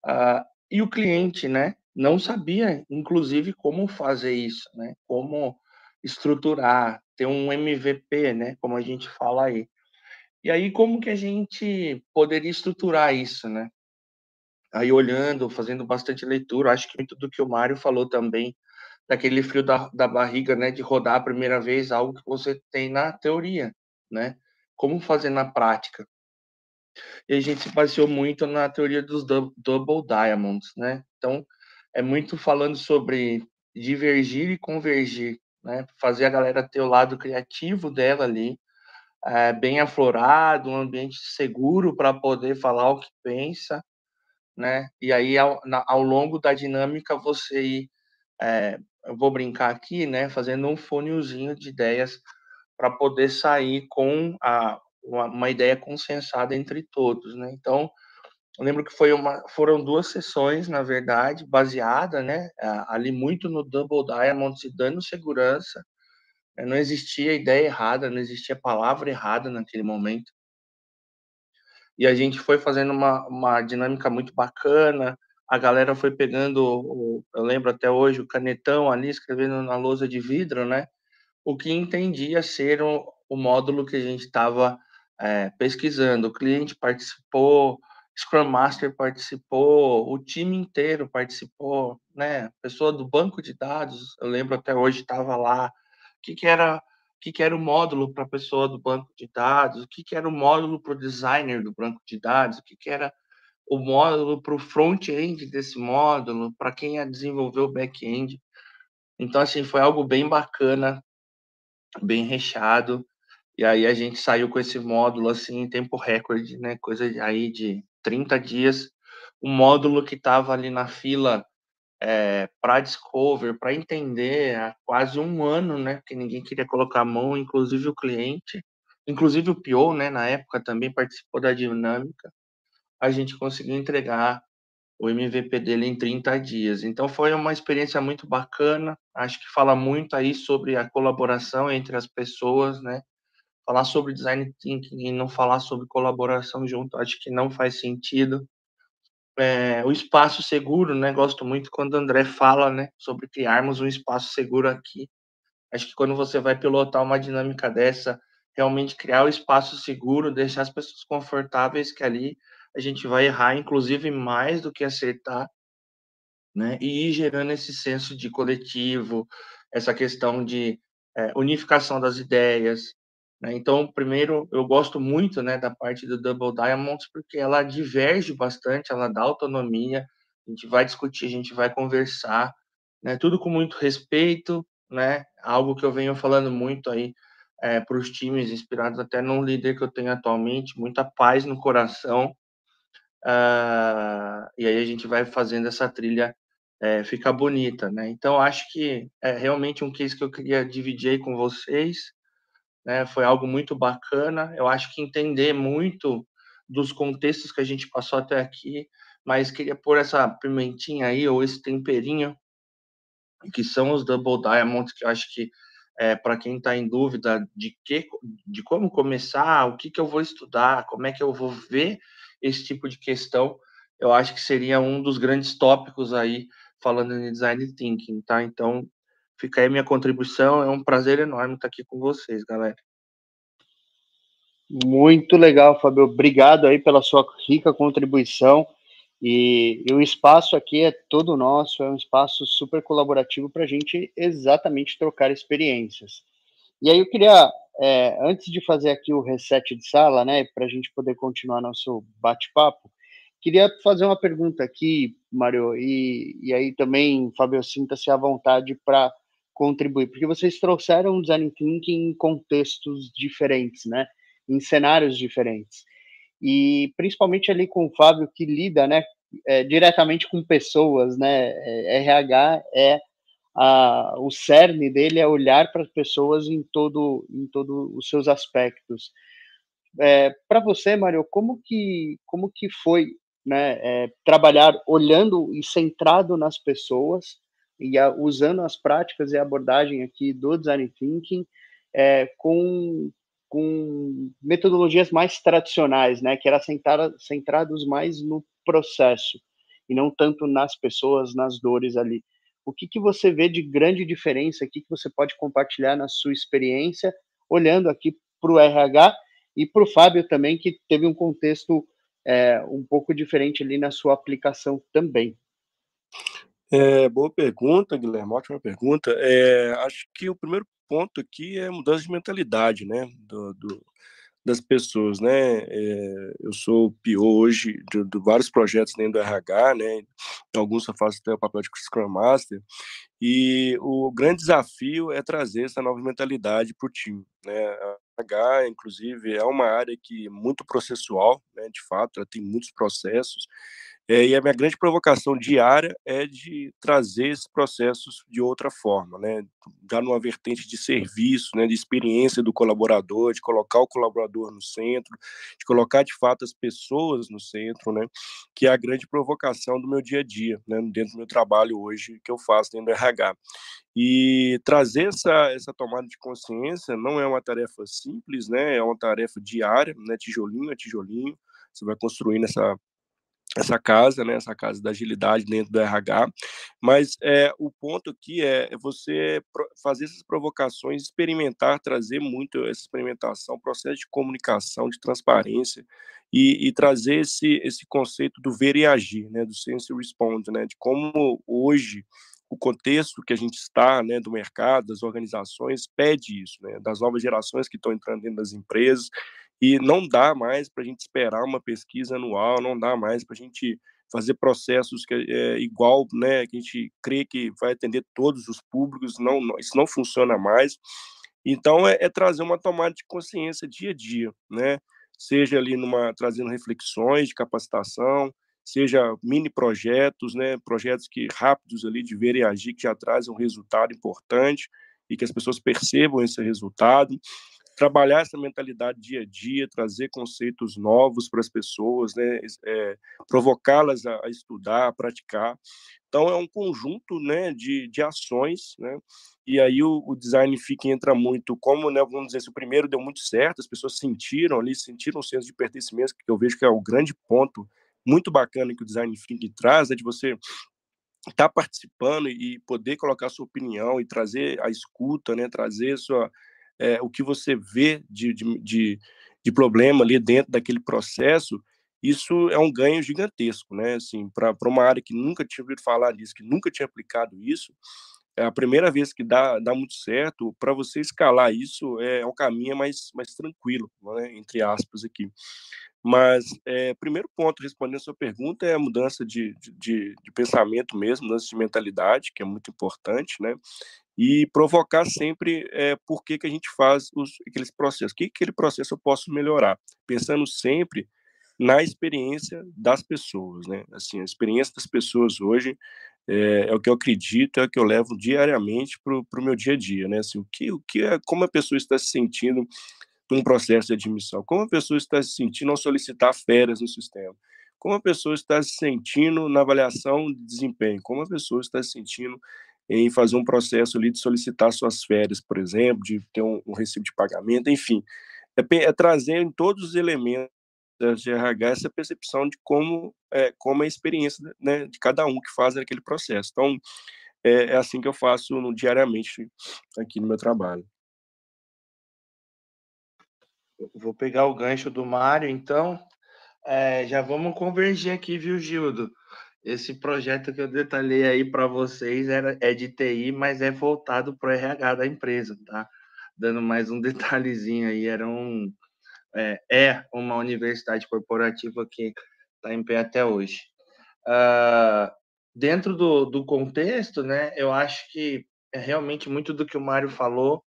uh, e o cliente, né, não sabia, inclusive, como fazer isso, né, como estruturar, ter um MVP, né, como a gente fala aí. E aí, como que a gente poderia estruturar isso, né? Aí, olhando, fazendo bastante leitura, acho que muito do que o Mário falou também, daquele frio da, da barriga, né, de rodar a primeira vez algo que você tem na teoria, né? Como fazer na prática. E a gente se baseou muito na teoria dos double diamonds, né? Então, é muito falando sobre divergir e convergir, né? Fazer a galera ter o lado criativo dela ali, é, bem aflorado, um ambiente seguro para poder falar o que pensa, né? E aí, ao, na, ao longo da dinâmica, você ir, é, eu vou brincar aqui, né? Fazendo um funilzinho de ideias para poder sair com a, uma, uma, ideia consensada entre todos, né? Então, eu lembro que foi uma, foram duas sessões, na verdade, baseada, né, ali muito no Double Diamond, se dando segurança, né? não existia ideia errada, não existia palavra errada naquele momento. E a gente foi fazendo uma, uma dinâmica muito bacana, a galera foi pegando, eu lembro até hoje, o canetão ali, escrevendo na lousa de vidro, né? O que entendia ser o, o módulo que a gente estava é, pesquisando. O cliente participou, Scrum Master participou, o time inteiro participou, né? A pessoa do banco de dados, eu lembro até hoje estava lá. O que, que era o que, que era o módulo para a pessoa do banco de dados, o que, que era o módulo para o designer do banco de dados, o que, que era o módulo para o front-end desse módulo, para quem ia desenvolver o back-end. Então, assim, foi algo bem bacana bem recheado E aí a gente saiu com esse módulo assim em tempo recorde, né? Coisa aí de 30 dias. Um módulo que estava ali na fila é, para Discover, para entender há quase um ano, né? Porque ninguém queria colocar a mão, inclusive o cliente, inclusive o PO, né? Na época também participou da dinâmica. A gente conseguiu entregar o MVP dele em 30 dias. Então foi uma experiência muito bacana. Acho que fala muito aí sobre a colaboração entre as pessoas, né? Falar sobre design thinking e não falar sobre colaboração junto, acho que não faz sentido é, o espaço seguro, né? Gosto muito quando o André fala, né, sobre criarmos um espaço seguro aqui. Acho que quando você vai pilotar uma dinâmica dessa, realmente criar o um espaço seguro, deixar as pessoas confortáveis que ali a gente vai errar, inclusive mais do que acertar, né? E ir gerando esse senso de coletivo, essa questão de é, unificação das ideias, né? Então, primeiro, eu gosto muito né, da parte do Double Diamonds, porque ela diverge bastante, ela dá autonomia, a gente vai discutir, a gente vai conversar, né, tudo com muito respeito, né, algo que eu venho falando muito aí é, para os times, inspirados até no líder que eu tenho atualmente, muita paz no coração, uh, e aí a gente vai fazendo essa trilha é, ficar bonita, né? Então, acho que é realmente um case que eu queria dividir com vocês, né? Foi algo muito bacana. Eu acho que entender muito dos contextos que a gente passou até aqui, mas queria pôr essa pimentinha aí, ou esse temperinho, que são os Double Diamonds, que eu acho que é, para quem está em dúvida de, que, de como começar, o que, que eu vou estudar, como é que eu vou ver esse tipo de questão, eu acho que seria um dos grandes tópicos aí, falando em design thinking, tá? Então, Fica aí minha contribuição. É um prazer enorme estar aqui com vocês, galera. Muito legal, Fábio. Obrigado aí pela sua rica contribuição. E, e, o espaço aqui é todo nosso, é um espaço super colaborativo para a gente exatamente trocar experiências. E aí eu queria, é, antes de fazer aqui o reset de sala, né, para a gente poder continuar nosso bate-papo, queria fazer uma pergunta aqui, Mário, e, e aí também, Fábio, sinta-se à vontade para contribuir, porque vocês trouxeram design thinking em contextos diferentes, né? Em cenários diferentes. E principalmente ali com o Fábio que lida, né, é, diretamente com pessoas, né? RH é a, o cerne dele é olhar para as pessoas em todo em todos os seus aspectos. É, para você, Mário, como que como que foi, né, é, trabalhar olhando e centrado nas pessoas e a, usando as práticas e abordagem aqui do design thinking é, com, com metodologias mais tradicionais, né, que era centrada, centrados mais no processo e não tanto nas pessoas, nas dores ali. O que, que você vê de grande diferença aqui que você pode compartilhar na sua experiência, olhando aqui para o RH e para o Fábio também, que teve um contexto é, um pouco diferente ali na sua aplicação também. É, boa pergunta, Guilherme, ótima pergunta. É, acho que o primeiro ponto aqui é mudança de mentalidade, né, do, do das pessoas, né? É, eu sou PO hoje de, de, vários projetos dentro do RH, né? Alguns eu faço até o papel de Scrum Master. E o grande desafio é trazer essa nova mentalidade para o time, né? A RH, inclusive, é uma área que é muito processual, né? De fato, ela tem muitos processos é, e a minha grande provocação diária é de trazer esses processos de outra forma, né? já numa vertente de serviço, né? de experiência do colaborador, de colocar o colaborador no centro, de colocar de fato as pessoas no centro, né? que é a grande provocação do meu dia a dia, né? dentro do meu trabalho hoje que eu faço dentro do RH. E trazer essa, essa tomada de consciência não é uma tarefa simples, né? é uma tarefa diária, né? tijolinho a tijolinho, você vai construindo essa essa casa, né, essa casa da agilidade dentro do RH, mas é, o ponto aqui é você fazer essas provocações, experimentar, trazer muito essa experimentação, processo de comunicação, de transparência e, e trazer esse, esse conceito do ver e agir, né, do sense response, né, de como hoje o contexto que a gente está, né, do mercado, das organizações, pede isso, né, das novas gerações que estão entrando dentro das empresas, e não dá mais para a gente esperar uma pesquisa anual, não dá mais para a gente fazer processos que é igual, né, que a gente crê que vai atender todos os públicos, não, isso não funciona mais. Então, é, é, trazer uma tomada de consciência dia a dia, né? Seja ali numa, trazendo reflexões de capacitação, seja mini projetos, né? Projetos que rápidos ali de ver e agir, que já trazem um resultado importante e que as pessoas percebam esse resultado trabalhar essa mentalidade dia a dia, trazer conceitos novos para as pessoas, né, é, provocá-las a, a, estudar, a praticar. Então, é um conjunto né, de, de ações, né, e aí o, o design fica entra muito, como, né, vamos dizer, se o primeiro deu muito certo, as pessoas sentiram ali, sentiram um senso de pertencimento, que eu vejo que é o grande ponto muito bacana que o design thinking traz, é de você estar tá participando e poder colocar sua opinião e trazer a escuta, né, trazer sua é, o que você vê de, de, de, de, problema ali dentro daquele processo, isso é um ganho gigantesco, né? Assim, para uma área que nunca tinha ouvido falar disso, que nunca tinha aplicado isso, é a primeira vez que dá, dá muito certo, para você escalar isso é, é um caminho mais, mais tranquilo, né? entre aspas aqui. Mas, é, primeiro ponto, respondendo a sua pergunta, é a mudança de, de, de pensamento mesmo, mudança de mentalidade, que é muito importante, né? E provocar sempre é, por que, que a gente faz os, aqueles processos, que aquele processo eu posso melhorar, pensando sempre na experiência das pessoas, né? Assim, a experiência das pessoas hoje é, é o que eu acredito, é o que eu levo diariamente para o meu dia a dia, né? Assim, o que, o que é, como a pessoa está se sentindo num processo de admissão, como a pessoa está se sentindo ao solicitar férias no sistema, como a pessoa está se sentindo na avaliação de desempenho, como a pessoa está se sentindo em fazer um processo ali de solicitar suas férias, por exemplo, de ter um, um recibo de pagamento, enfim, é, é, trazer em todos os elementos de RH essa percepção de como é, como é a experiência né, de cada um que faz aquele processo. Então, é, é assim que eu faço no, diariamente aqui no meu trabalho. Vou pegar o gancho do Mário, então. É, já vamos convergir aqui, viu, Gildo? Esse projeto que eu detalhei aí para vocês era, é de TI, mas é voltado para o RH da empresa, tá? Dando mais um detalhezinho aí, era um, é, é uma universidade corporativa que está em pé até hoje. Uh, dentro do, do contexto, né, eu acho que é realmente muito do que o Mário falou,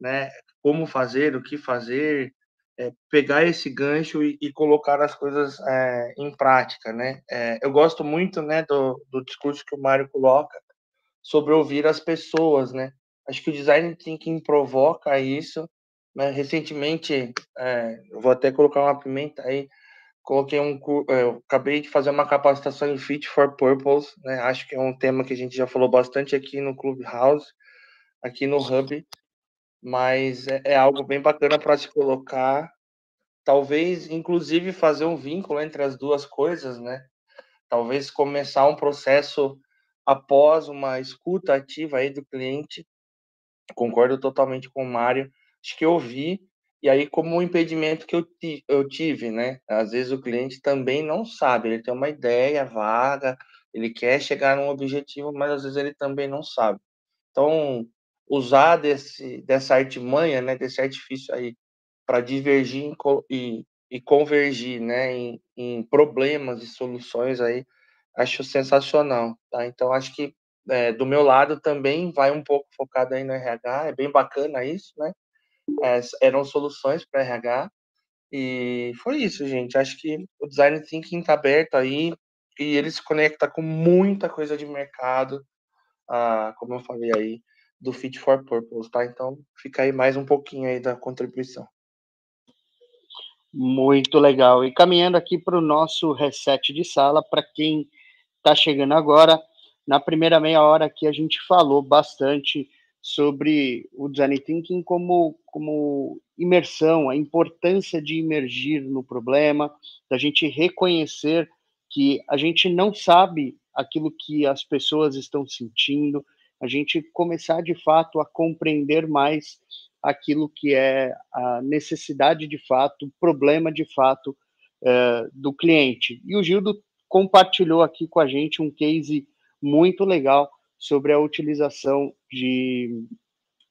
né, como fazer, o que fazer, é, pegar esse gancho e, e colocar as coisas é, em prática, né? É, eu gosto muito, né, do, do discurso que o Mário coloca sobre ouvir as pessoas, né? Acho que o design thinking provoca isso. Né? Recentemente, é, vou até colocar uma pimenta aí. Coloquei um, é, eu acabei de fazer uma capacitação em Fit for Purpose, né? Acho que é um tema que a gente já falou bastante aqui no Clubhouse, aqui no Hub mas é, é algo bem bacana para se colocar. Talvez, inclusive, fazer um vínculo entre as duas coisas, né? Talvez começar um processo após uma escuta ativa aí do cliente. Concordo totalmente com o Mário. Acho que eu vi, e aí, como um impedimento que eu, eu tive, né? Às vezes o cliente também não sabe, ele tem uma ideia vaga, ele quer chegar num objetivo, mas às vezes ele também não sabe. Então, usar desse, dessa artimanha, né, desse artifício aí, para divergir e, e convergir né, em, em, problemas e soluções aí, acho sensacional. Tá? Então, acho que é, do meu lado também vai um pouco focado aí no RH, é bem bacana isso, né? É, eram soluções para RH, e foi isso, gente. Acho que o design thinking está aberto aí e ele se conecta com muita coisa de mercado, ah, como eu falei aí, do Fit for Purpose, tá? Então fica aí mais um pouquinho aí da contribuição. Muito legal. E caminhando aqui para o nosso reset de sala, para quem está chegando agora, na primeira meia hora aqui a gente falou bastante sobre o design thinking como, como imersão, a importância de imergir no problema, da gente reconhecer que a gente não sabe aquilo que as pessoas estão sentindo, a gente começar de fato a compreender mais aquilo que é a necessidade de fato, o problema de fato é, do cliente. E o Gildo compartilhou aqui com a gente um case muito legal sobre a utilização de,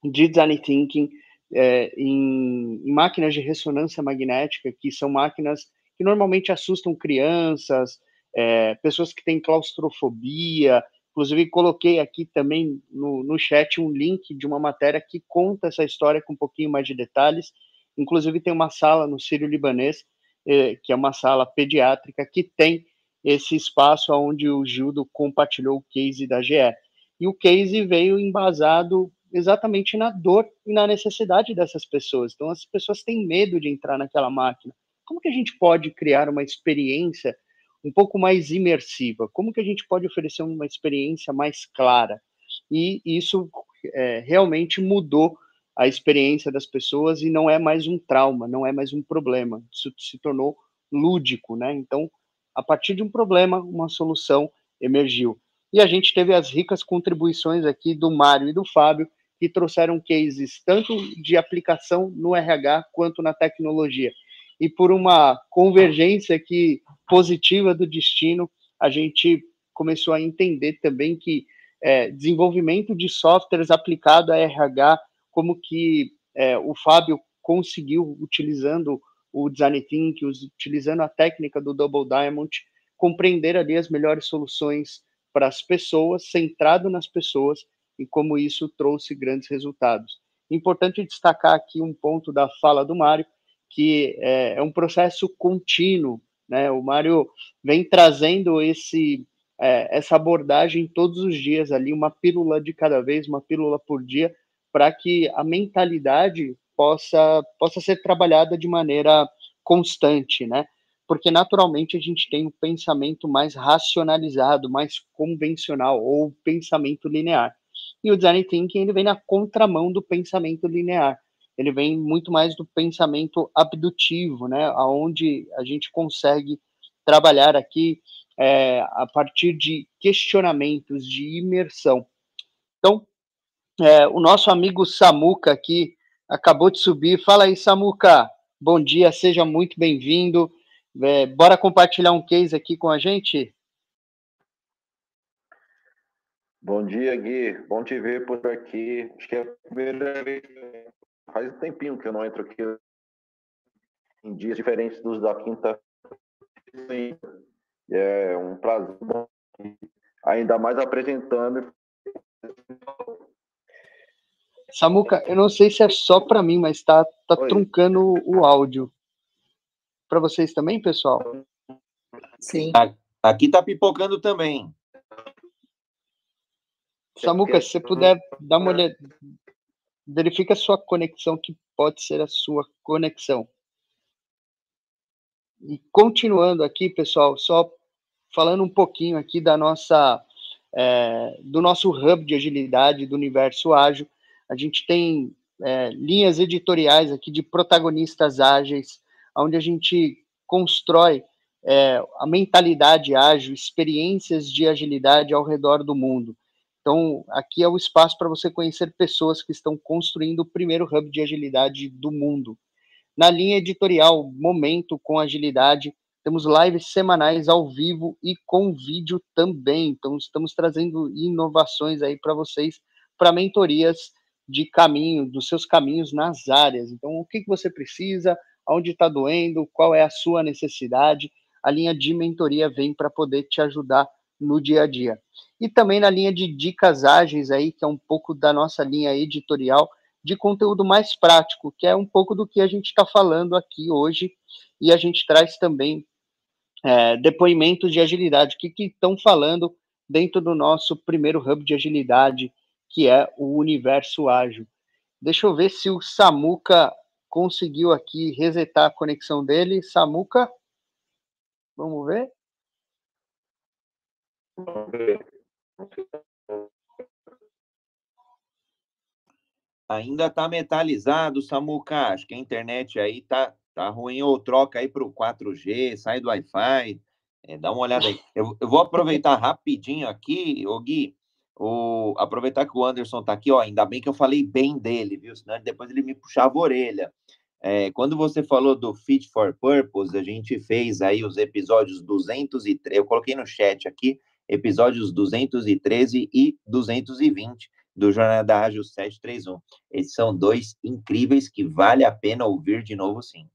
de design thinking é, em, em, máquinas de ressonância magnética, que são máquinas que normalmente assustam crianças, é, pessoas que têm claustrofobia, Inclusive, coloquei aqui também no, no chat um link de uma matéria que conta essa história com um pouquinho mais de detalhes. Inclusive, tem uma sala no Sírio Libanês, eh, que é uma sala pediátrica, que tem esse espaço onde o Gildo compartilhou o case da GE. E o case veio embasado exatamente na dor e na necessidade dessas pessoas. Então, as pessoas têm medo de entrar naquela máquina. Como que a gente pode criar uma experiência um pouco mais imersiva? Como que a gente pode oferecer uma experiência mais clara? E isso é, realmente mudou a experiência das pessoas e não é mais um trauma, não é mais um problema. Isso se tornou lúdico, né? Então, a partir de um problema, uma solução emergiu. E a gente teve as ricas contribuições aqui do Mário e do Fábio, que trouxeram cases tanto de aplicação no RH quanto na tecnologia. E por uma convergência aqui positiva do destino, a gente começou a entender também que é, desenvolvimento de softwares aplicado a RH, como que é, o Fábio conseguiu, utilizando o Design Thinking, utilizando a técnica do Double Diamond, compreender ali as melhores soluções para as pessoas, centrado nas pessoas, e como isso trouxe grandes resultados. Importante destacar aqui um ponto da fala do Mário, que é, é um processo contínuo, né? O Mário vem trazendo esse é, essa abordagem todos os dias ali, uma pílula de cada vez, uma pílula por dia, para que a mentalidade possa possa ser trabalhada de maneira constante, né? Porque naturalmente a gente tem um pensamento mais racionalizado, mais convencional ou pensamento linear. E o design thinking ele vem na contramão do pensamento linear. Ele vem muito mais do pensamento abdutivo, né? Aonde a gente consegue trabalhar aqui é, a partir de questionamentos, de imersão. Então, é, o nosso amigo Samuca aqui acabou de subir. Fala aí, Samuca. Bom dia, seja muito bem-vindo. É, bora compartilhar um case aqui com a gente? Bom dia, Gui. Bom te ver por aqui. Acho que é a primeira vez. Faz um tempinho que eu não entro aqui em dias diferentes dos da quinta. É um prazer. Ainda mais apresentando. Samuca, eu não sei se é só para mim, mas tá, tá truncando o áudio. Para vocês também, pessoal? Sim. Aqui tá pipocando também. Samuca, se você puder dar uma olhada, verifica a sua conexão, que pode ser a sua conexão. E continuando aqui, pessoal, só falando um pouquinho aqui da nossa, é, do nosso hub de agilidade do universo ágil, a gente tem é, linhas editoriais aqui de protagonistas ágeis, onde a gente constrói é, a mentalidade ágil, experiências de agilidade ao redor do mundo. Então, aqui é o espaço para você conhecer pessoas que estão construindo o primeiro hub de agilidade do mundo. Na linha editorial Momento com Agilidade, temos lives semanais ao vivo e com vídeo também. Então, estamos trazendo inovações aí para vocês, para mentorias de caminho, dos seus caminhos nas áreas. Então, o que, que você precisa, onde está doendo, qual é a sua necessidade. A linha de mentoria vem para poder te ajudar no dia a dia. E também na linha de dicas ágeis aí, que é um pouco da nossa linha editorial de conteúdo mais prático, que é um pouco do que a gente está falando aqui hoje, e a gente traz também é, depoimentos de agilidade, o que estão falando dentro do nosso primeiro hub de agilidade, que é o universo ágil. Deixa eu ver se o Samuca conseguiu aqui resetar a conexão dele. Samuca, vamos ver? Ainda tá metalizado, Samuca. Acho que a internet aí tá, tá ruim. Ou troca aí para o 4G, sai do Wi-Fi. É, dá uma olhada aí. Eu, eu, vou aproveitar rapidinho aqui, ô Gui. O, aproveitar que o Anderson tá aqui, ó. Ainda bem que eu falei bem dele, viu? Senão depois ele me puxava a orelha. É, quando você falou do Fit for Purpose, a gente fez aí os episódios 203. Eu coloquei no chat aqui episódios 213 e 220 do Jornada Ágil 731. Esses são dois incríveis que vale a pena ouvir de novo, sim.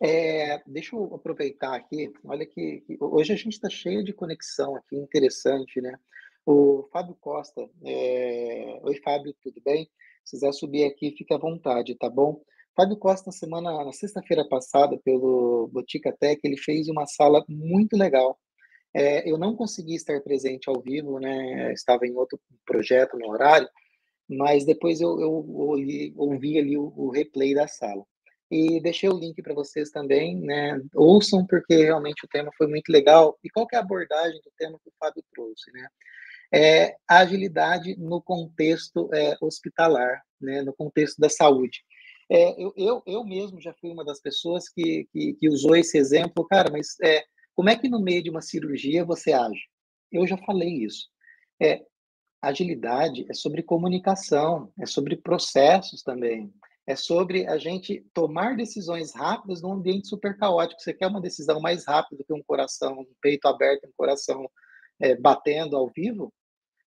É, deixa eu aproveitar aqui. Olha que, que hoje a gente está cheio de conexão aqui, interessante, né? O Fábio Costa. É... Oi, Fábio, tudo bem? Se quiser subir aqui, fique à vontade, tá bom? Fábio Costa, na semana, na sexta-feira passada, pelo Botica Tech, ele fez uma sala muito legal. É, eu não consegui estar presente ao vivo, né? Estava em outro projeto no horário, mas depois eu, eu ouvi, ouvi ali o, o replay da sala. E deixei o link para vocês também, né? Ouçam, porque realmente o tema foi muito legal. E qual que é a abordagem do tema que o Fábio trouxe, né? É agilidade no contexto é, hospitalar, né? No contexto da saúde. É, eu, eu, eu mesmo já fui uma das pessoas que, que, que usou esse exemplo, cara, mas é, como é que no meio de uma cirurgia você age? Eu já falei isso. É, agilidade é sobre comunicação, é sobre processos também é sobre a gente tomar decisões rápidas num ambiente super caótico. Você quer uma decisão mais rápida que um coração, um peito aberto, um coração é, batendo ao vivo,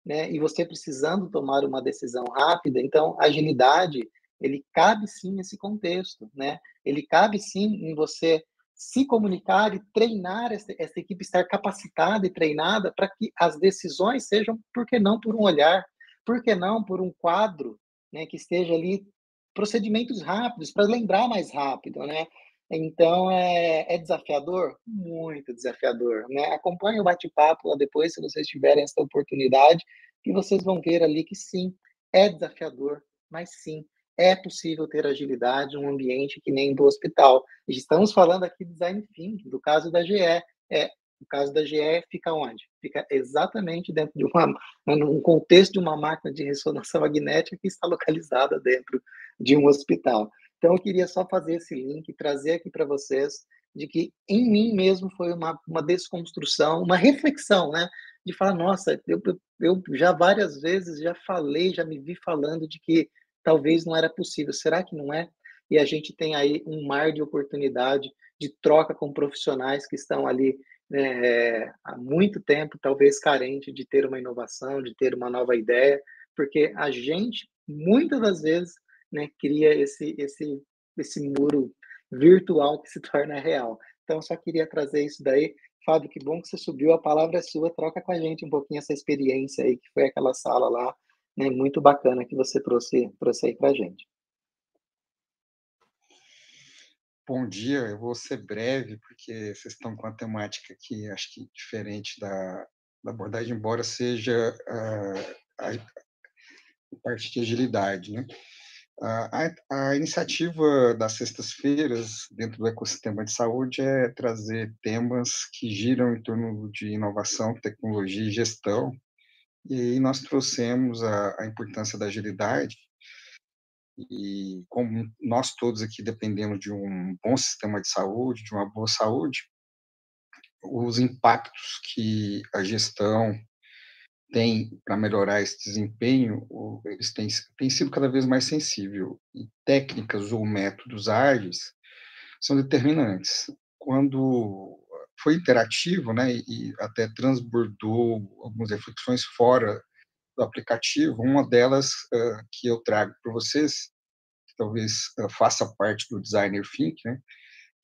né? E você precisando tomar uma decisão rápida, então agilidade ele cabe sim nesse contexto, né? Ele cabe sim em você se comunicar e treinar essa, essa equipe estar capacitada e treinada para que as decisões sejam, por que não por um olhar, por que não por um quadro, né, que esteja ali procedimentos rápidos, para lembrar mais rápido, né? Então, é, é, desafiador? Muito desafiador, né? Acompanhe o bate-papo lá depois, se vocês tiverem essa oportunidade, que vocês vão ver ali que sim, é desafiador, mas sim, é possível ter agilidade em um ambiente que nem do hospital. Estamos falando aqui de design thinking, do caso da GE. É, o caso da GE fica onde? Fica exatamente dentro de uma, um contexto de uma máquina de ressonância magnética que está localizada dentro de um hospital. Então, eu queria só fazer esse link, trazer aqui para vocês de que em mim mesmo foi uma, uma desconstrução, uma reflexão, né? De falar, nossa, eu, eu já várias vezes já falei, já me vi falando de que talvez não era possível. Será que não é? E a gente tem aí um mar de oportunidade de troca com profissionais que estão ali né, há muito tempo, talvez carente de ter uma inovação, de ter uma nova ideia, porque a gente, muitas das vezes, né, cria esse, esse, esse muro virtual que se torna real. Então, só queria trazer isso daí. Fábio, que bom que você subiu, a palavra é sua, troca com a gente um pouquinho essa experiência aí, que foi aquela sala lá, né, muito bacana que você trouxe, trouxe aí para a gente. Bom dia, eu vou ser breve, porque vocês estão com a temática aqui, acho que diferente da, da abordagem, embora seja a, a, a parte de agilidade. Né? A, a, iniciativa das sextas-feiras, dentro do ecossistema de saúde, é trazer temas que giram em torno de inovação, tecnologia e gestão. E aí nós trouxemos a, a importância da agilidade e como nós todos aqui dependemos de um bom sistema de saúde, de uma boa saúde, os impactos que a gestão tem para melhorar esse desempenho, eles têm, têm sido cada vez mais sensível. E técnicas ou métodos ágeis são determinantes. Quando foi interativo, né, e até transbordou algumas reflexões fora do aplicativo. Uma delas uh, que eu trago para vocês, que talvez uh, faça parte do designer think, né,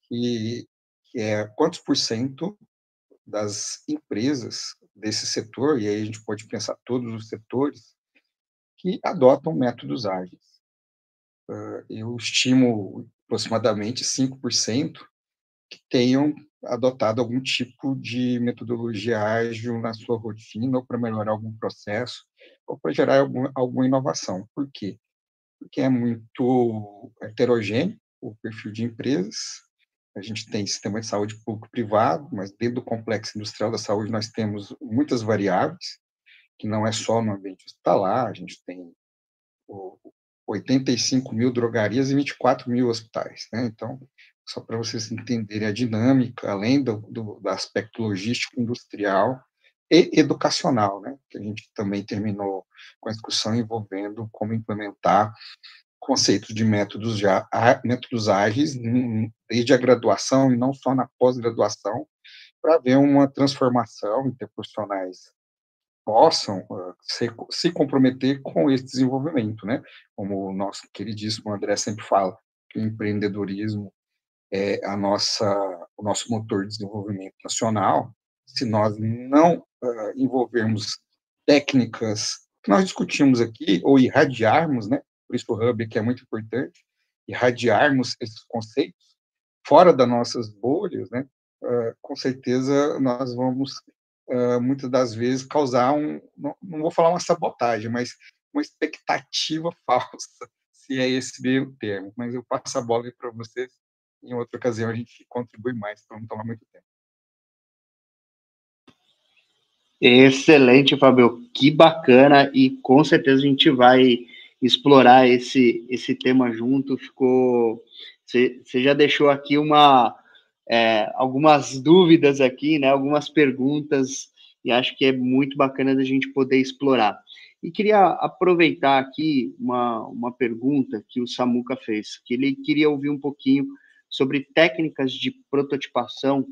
que, que é quantos por cento das empresas desse setor, e aí a gente pode pensar todos os setores, que adotam métodos ágeis. Uh, eu estimo aproximadamente 5% que tenham adotado algum tipo de metodologia ágil na sua rotina ou para melhorar algum processo ou para gerar algum, alguma inovação. Por quê? Porque é muito heterogêneo o perfil de empresas. A gente tem sistema de saúde público-privado, mas dentro do complexo industrial da saúde nós temos muitas variáveis, que não é só no ambiente hospitalar, a gente tem 85 mil drogarias e 24 mil hospitais. Né? Então, só para vocês entenderem a dinâmica, além do, do, do, aspecto logístico, industrial e educacional, né? que a gente também terminou com a discussão envolvendo como implementar conceitos de métodos, já, métodos ágeis desde a graduação e não só na pós-graduação, para ver uma transformação interprofissionais possam uh, se, se comprometer com esse desenvolvimento, né? Como o nosso queridíssimo André sempre fala, que o empreendedorismo é a nossa, o nosso motor de desenvolvimento nacional, se nós não uh, envolvermos técnicas que nós discutimos aqui, ou irradiarmos, né? por isso o Hub aqui é muito importante, irradiarmos esses conceitos fora das nossas bolhas, né? Uh, com certeza nós vamos, uh, muitas das vezes, causar um, não, não, vou falar uma sabotagem, mas uma expectativa falsa, se é esse o termo. Mas eu passo a bola para vocês, em outra ocasião a gente contribui mais, para não tomar muito tempo. Excelente, Fábio. Que bacana e com certeza a gente vai explorar esse, esse tema junto. Ficou. Você já deixou aqui uma é, algumas dúvidas aqui, né? Algumas perguntas e acho que é muito bacana da gente poder explorar. E queria aproveitar aqui uma, uma pergunta que o Samuca fez, que ele queria ouvir um pouquinho sobre técnicas de prototipação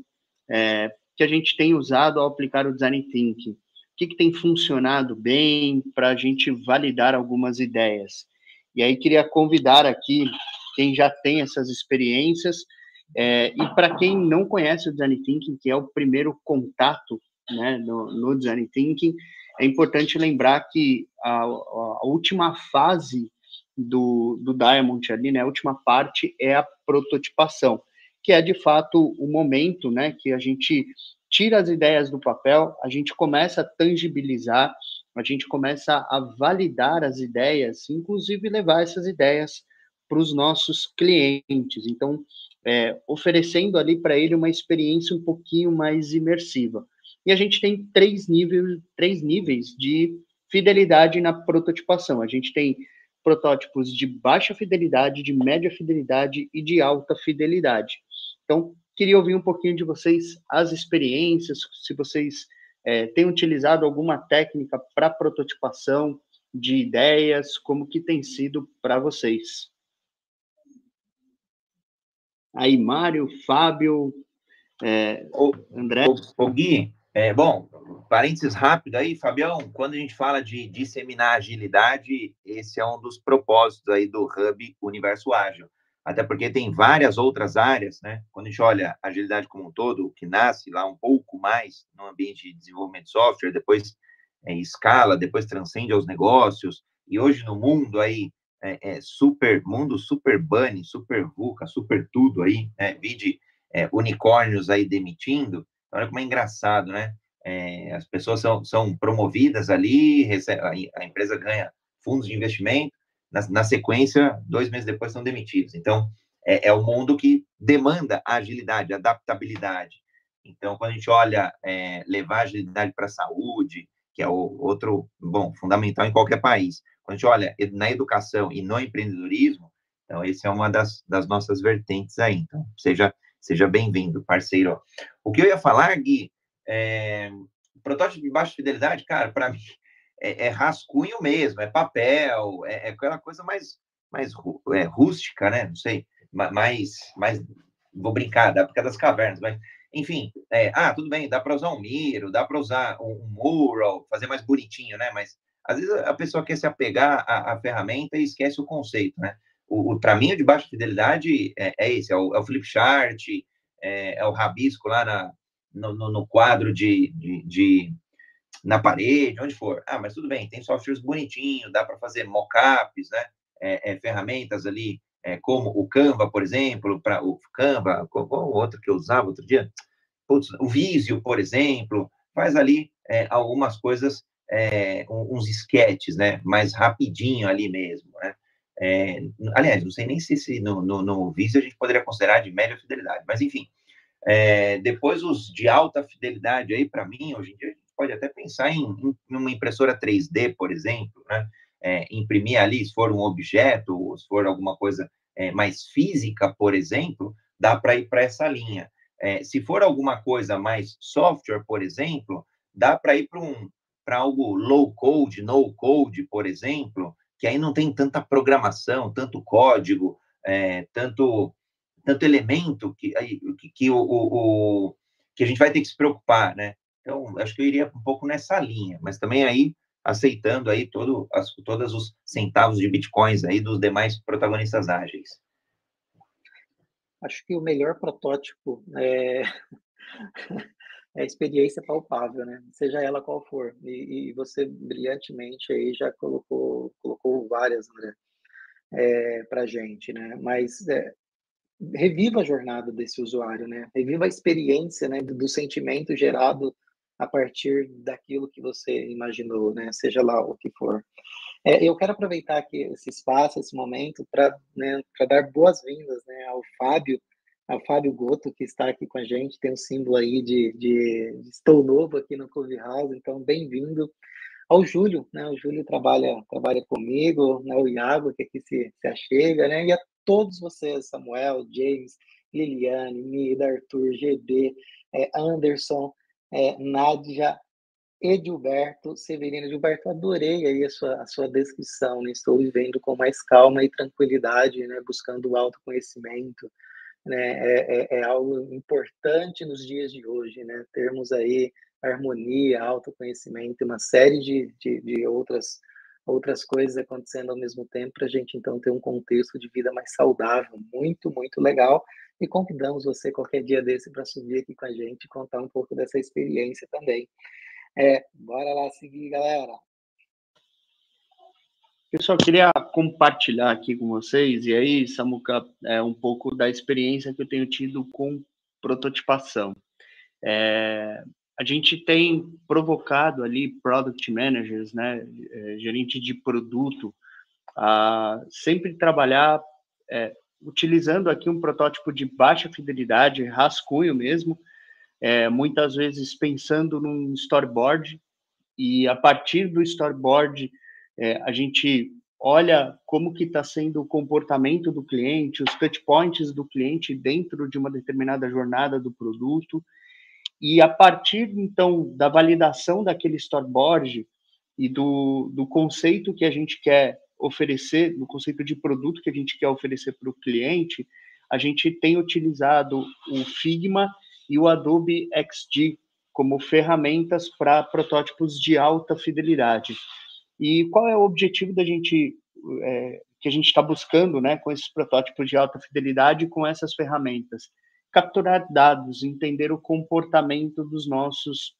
é, que a gente tem usado ao aplicar o design thinking? O que, que tem funcionado bem para a gente validar algumas ideias? E aí queria convidar aqui quem já tem essas experiências é, e para quem não conhece o design thinking, que é o primeiro contato né, no, no design thinking, é importante lembrar que a, a última fase do, do Diamond ali, né, a última parte é a prototipação que é de fato o momento, né, que a gente tira as ideias do papel, a gente começa a tangibilizar, a gente começa a validar as ideias, inclusive levar essas ideias para os nossos clientes. Então, é, oferecendo ali para ele uma experiência um pouquinho mais imersiva. E a gente tem três níveis, três níveis de fidelidade na prototipação. A gente tem protótipos de baixa fidelidade, de média fidelidade e de alta fidelidade. Então, queria ouvir um pouquinho de vocês, as experiências, se vocês é, têm utilizado alguma técnica para prototipação de ideias, como que tem sido para vocês. Aí, Mário, Fábio, é, André. O, o Gui, é, bom, parênteses rápido aí, Fabião, quando a gente fala de disseminar agilidade, esse é um dos propósitos aí do Hub Universo Ágil. Até porque tem várias outras áreas, né? Quando a gente olha agilidade como um todo, que nasce lá um pouco mais no ambiente de desenvolvimento de software, depois é, escala, depois transcende aos negócios, e hoje no mundo aí, é, é super, mundo super bunny, super VUCA, super tudo aí, né? Vide é, unicórnios aí demitindo, Olha como é engraçado, né? É, as pessoas são, são promovidas ali, a, empresa ganha fundos de investimento, na, na, sequência, dois meses depois são demitidos. Então, é, é um mundo que demanda agilidade, adaptabilidade. Então, quando a gente olha é, levar agilidade para a saúde, que é o outro, bom, fundamental em qualquer país. Quando a gente olha na educação e no empreendedorismo, então, esse é uma das, das nossas vertentes aí. Então, seja Seja bem-vindo, parceiro. O que eu ia falar, Gui, é, protótipo de baixa fidelidade, cara, para mim é, é, rascunho mesmo, é papel, é, é aquela coisa mais, mais é, rústica, né? Não sei, mais, mais, vou brincar, da época das cavernas, mas, enfim, é, ah, tudo bem, dá para usar um miro, dá para usar um, um, mural, fazer mais bonitinho, né? Mas às vezes a pessoa quer se apegar à, à ferramenta e esquece o conceito, né? O, o para mim, o de baixa fidelidade é, é esse, é o, é o flip chart, é, é, o rabisco lá na, no, no, quadro de, de, de, na parede, onde for. Ah, mas tudo bem, tem softwares bonitinhos, dá para fazer mockups, né? É, é, ferramentas ali, é, como o Canva, por exemplo, para o Canva, qual, qual outro que eu usava outro dia? Putz, o Visio, por exemplo, faz ali é, algumas coisas, uns sketches, né? Mais rapidinho ali mesmo, né? É, aliás, não sei nem se, se no, no, no Visa a gente poderia considerar de média fidelidade, mas enfim. É, depois os de alta fidelidade aí, para mim, hoje em dia, a gente pode até pensar em, em uma impressora 3D, por exemplo, né? É, imprimir ali, se for um objeto, ou se for alguma coisa é, mais física, por exemplo, dá para ir para essa linha. É, se for alguma coisa mais software, por exemplo, dá para ir para um, algo low code, no code, por exemplo, que aí não tem tanta programação, tanto código, é, tanto, tanto elemento que, que, que o, o, que a gente vai ter que se preocupar, né? Então, acho que eu iria um pouco nessa linha, mas também aí aceitando aí todo, as, todos os centavos de bitcoins aí dos demais protagonistas ágeis. acho que o melhor protótipo é, é experiência palpável, né? Seja ela qual for. E, e você brilhantemente aí já colocou, colocou várias, André, é, para gente, né? Mas é, reviva a jornada desse usuário, né? Reviva a experiência, né? Do, do sentimento gerado a partir daquilo que você imaginou, né? Seja lá o que for. É, eu quero aproveitar aqui esse espaço, esse momento, para né, dar boas-vindas né, ao Fábio, ao Fábio Goto, que está aqui com a gente, tem um símbolo aí de, de, de estou novo aqui no Cove House, então bem-vindo. Ao Júlio, né, o Júlio trabalha, trabalha comigo, né, o Iago, que aqui se, se achega, né, e a todos vocês, Samuel, James, Liliane, Mida, Arthur, GB, é, Anderson, é, Nádia, Edilberto Severino. Edilberto, adorei aí a sua, a sua descrição, né? Estou vivendo com mais calma e tranquilidade, né? Buscando o autoconhecimento, né? É, é, é, algo importante nos dias de hoje, né? Termos aí harmonia, autoconhecimento, uma série de, de, de outras outras coisas acontecendo ao mesmo tempo para a gente então ter um contexto de vida mais saudável, muito, muito legal. E convidamos você qualquer dia desse para subir aqui com a gente e contar um pouco dessa experiência também. É, bora lá seguir, galera. Eu queria compartilhar aqui com vocês, e aí, Samuca, é um pouco da experiência que eu tenho tido com prototipação. É, a gente tem provocado ali product managers, né, é, gerente de produto, a sempre trabalhar é, utilizando aqui um protótipo de baixa fidelidade, rascunho mesmo, é, muitas vezes pensando num storyboard, e a partir do storyboard é, a gente olha como que está sendo o comportamento do cliente, os touch points do cliente dentro de uma determinada jornada do produto, e a partir então da validação daquele storyboard e do, do conceito que a gente quer oferecer, do conceito de produto que a gente quer oferecer para o cliente, a gente tem utilizado o Figma e o Adobe XD como ferramentas para protótipos de alta fidelidade. E qual é o objetivo da gente é, que a gente está buscando, né, com esses protótipos de alta fidelidade com essas ferramentas? Capturar dados, entender o comportamento dos nossos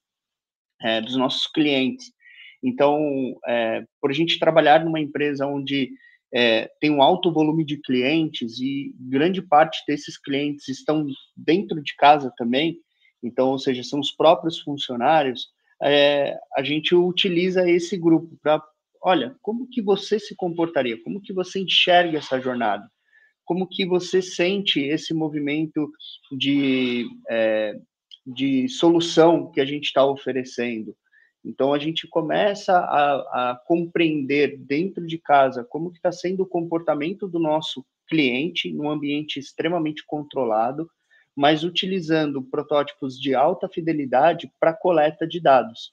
é, dos nossos clientes. Então, é, por a gente trabalhar numa empresa onde é, tem um alto volume de clientes e grande parte desses clientes estão dentro de casa também, então, ou seja, são os próprios funcionários, é, a gente utiliza esse grupo para, olha, como que você se comportaria, como que você enxerga essa jornada, como que você sente esse movimento de, é, de solução que a gente está oferecendo, então a gente começa a, a compreender dentro de casa como que está sendo o comportamento do nosso cliente num ambiente extremamente controlado, mas utilizando protótipos de alta fidelidade para coleta de dados.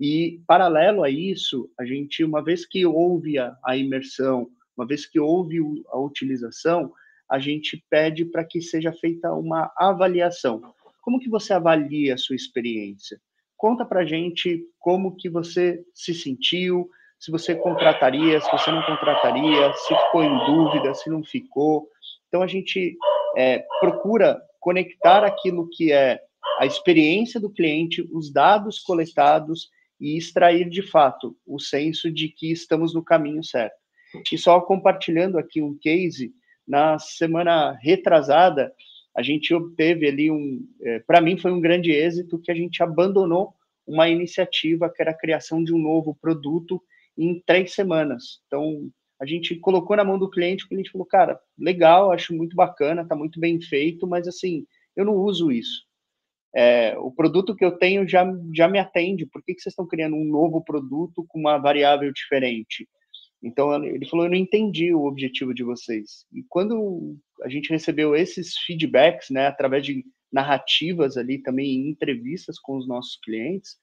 E paralelo a isso, a gente, uma vez que houve a, a imersão, uma vez que houve a utilização, a gente pede para que seja feita uma avaliação. Como que você avalia a sua experiência? Conta para gente como que você se sentiu, se você contrataria, se você não contrataria, se ficou em dúvida, se não ficou. Então a gente é, procura conectar aquilo que é a experiência do cliente, os dados coletados e extrair de fato o senso de que estamos no caminho certo. E só compartilhando aqui um case, na semana retrasada, a gente obteve ali um, é, para mim foi um grande êxito que a gente abandonou uma iniciativa que era a criação de um novo produto em três semanas. Então, a gente colocou na mão do cliente, o cliente falou, cara, legal, acho muito bacana, tá muito bem feito, mas assim, eu não uso isso. É, o produto que eu tenho já, já me atende, por que, que vocês estão criando um novo produto com uma variável diferente? Então, ele falou, eu não entendi o objetivo de vocês. E quando a gente recebeu esses feedbacks, né, através de narrativas ali também, em entrevistas com os nossos clientes,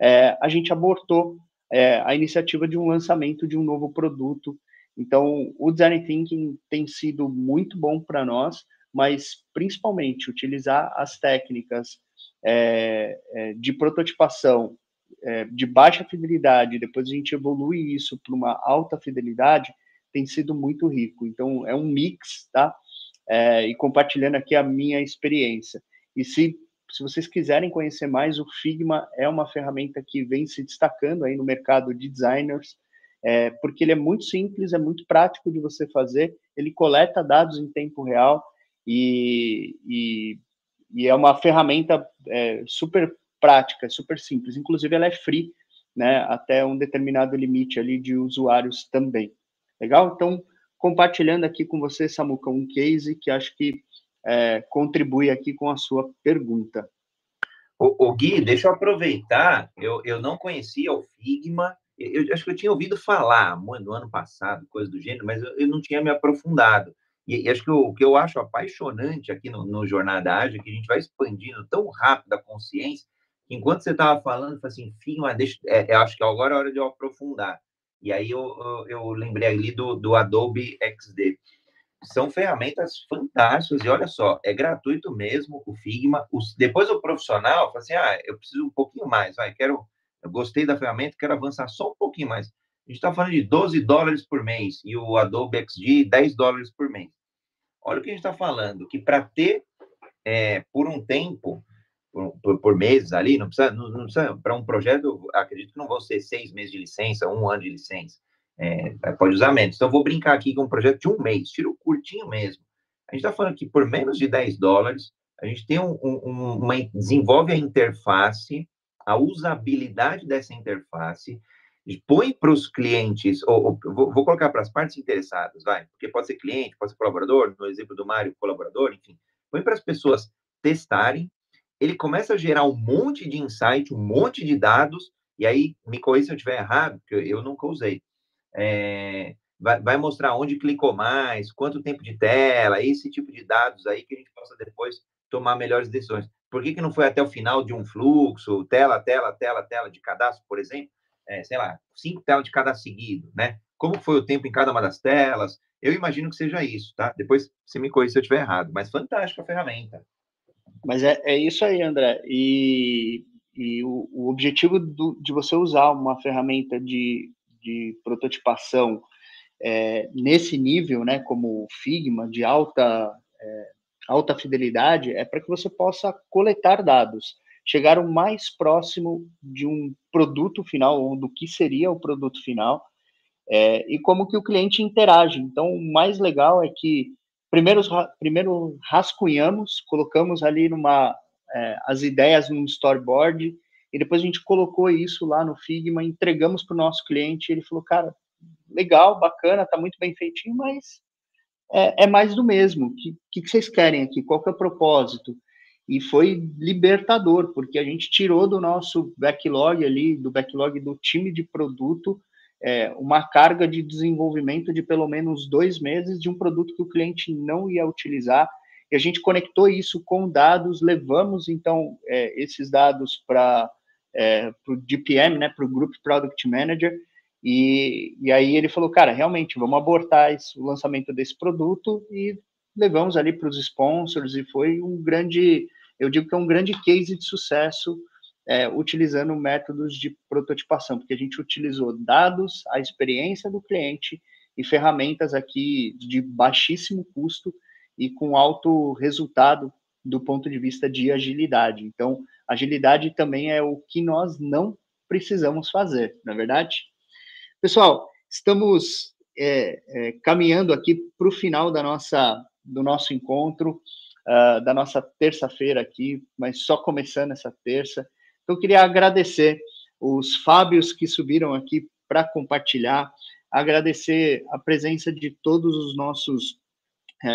é, a gente abortou é, a iniciativa de um lançamento de um novo produto. Então, o Design Thinking tem sido muito bom para nós, mas principalmente utilizar as técnicas é, é de prototipação é, de baixa fidelidade, depois a gente evolui isso para uma alta fidelidade, tem sido muito rico. Então, é um mix, tá? é, e compartilhando aqui a minha experiência. E se, se vocês quiserem conhecer mais, o Figma é uma ferramenta que vem se destacando aí no mercado de designers, é, porque ele é muito simples, é muito prático de você fazer, ele coleta dados em tempo real e, e, e é uma ferramenta é, super prática, super simples. Inclusive, ela é free, né, até um determinado limite ali de usuários também. Legal? Então, compartilhando aqui com você, Samuca, um case que acho que é, contribui aqui com a sua pergunta. O, o, Gui, deixa eu aproveitar, eu, eu não conhecia o Figma, eu, eu acho que eu tinha ouvido falar no ano passado, coisa do gênero, mas eu, eu não tinha me aprofundado. E, e, acho que o, o que eu acho apaixonante aqui no, no Jornada Ágil é que a gente vai expandindo tão rápido a consciência, que enquanto você estava falando, eu falei assim, Figma, deixa, é, eu acho que agora é hora de eu aprofundar. E aí eu, eu, eu lembrei ali do, do Adobe XD. São ferramentas fantásticas, e olha só, é gratuito mesmo o Figma. Os, depois o profissional fala assim: ah, eu preciso um pouquinho mais, vai, quero, eu gostei da ferramenta, quero avançar só um pouquinho mais. A gente está falando de 12 dólares por mês e o Adobe XD 10 dólares por mês. Olha o que a gente está falando, que para ter é, por um tempo por, por, por, meses ali, não precisa, não, não precisa para um projeto, acredito que não vão ser seis meses de licença, um ano de licença, é, pode usar menos. Então, vou brincar aqui com um projeto de um mês, tiro curtinho mesmo. A gente está falando que por menos de 10 dólares, a gente tem um, um, uma, desenvolve a interface, a usabilidade dessa interface, põe para os clientes, ou, ou vou, vou, colocar para as partes interessadas, vai, porque pode ser cliente, pode ser colaborador, no exemplo do Mário, colaborador, enfim, põe para as pessoas testarem, ele começa a gerar um monte de insight, um monte de dados, e aí, me corrija se eu estiver errado, porque eu nunca usei. É, vai, vai, mostrar onde clicou mais, quanto tempo de tela, esse tipo de dados aí que a gente possa depois tomar melhores decisões. Por que, que não foi até o final de um fluxo, tela, tela, tela, tela de cadastro, por exemplo? É, sei lá, cinco telas de cada seguido, né? Como foi o tempo em cada uma das telas? Eu imagino que seja isso, tá? Depois você me corrija se eu estiver errado, mas fantástica a ferramenta. Mas é, é isso aí, André. E, e o, o objetivo do, de você usar uma ferramenta de, de prototipação é, nesse nível, né, como o Figma, de alta, é, alta fidelidade, é para que você possa coletar dados, chegar o mais próximo de um produto final, ou do que seria o produto final, é, e como que o cliente interage. Então, o mais legal é que primeiro, primeiro rascunhamos, colocamos ali numa é, as ideias num storyboard e depois a gente colocou isso lá no Figma, entregamos para o nosso cliente. ele falou, cara, legal, bacana, tá muito bem feitinho, mas é, é mais do mesmo. O que, que vocês querem aqui? Qual que é o propósito? E foi libertador, porque a gente tirou do nosso backlog ali, do backlog do time de produto, é, uma carga de desenvolvimento de pelo menos dois meses de um produto que o cliente não ia utilizar. E a gente conectou isso com dados, levamos então é, esses dados para é, o DPM, né, para o Group Product Manager, e, e aí ele falou, cara, realmente, vamos abortar o lançamento desse produto e levamos ali para os sponsors e foi um grande, eu digo que é um grande case de sucesso é, utilizando métodos de prototipação, porque a gente utilizou dados, a experiência do cliente e ferramentas aqui de baixíssimo custo e com alto resultado do ponto de vista de agilidade. Então, agilidade também é o que nós não precisamos fazer, não é verdade? Pessoal, estamos é, é, caminhando aqui para o final da nossa, do nosso encontro, uh, da nossa terça-feira aqui, mas só começando essa terça. Então, eu queria agradecer os Fábios que subiram aqui para compartilhar, agradecer a presença de todos os nossos, é,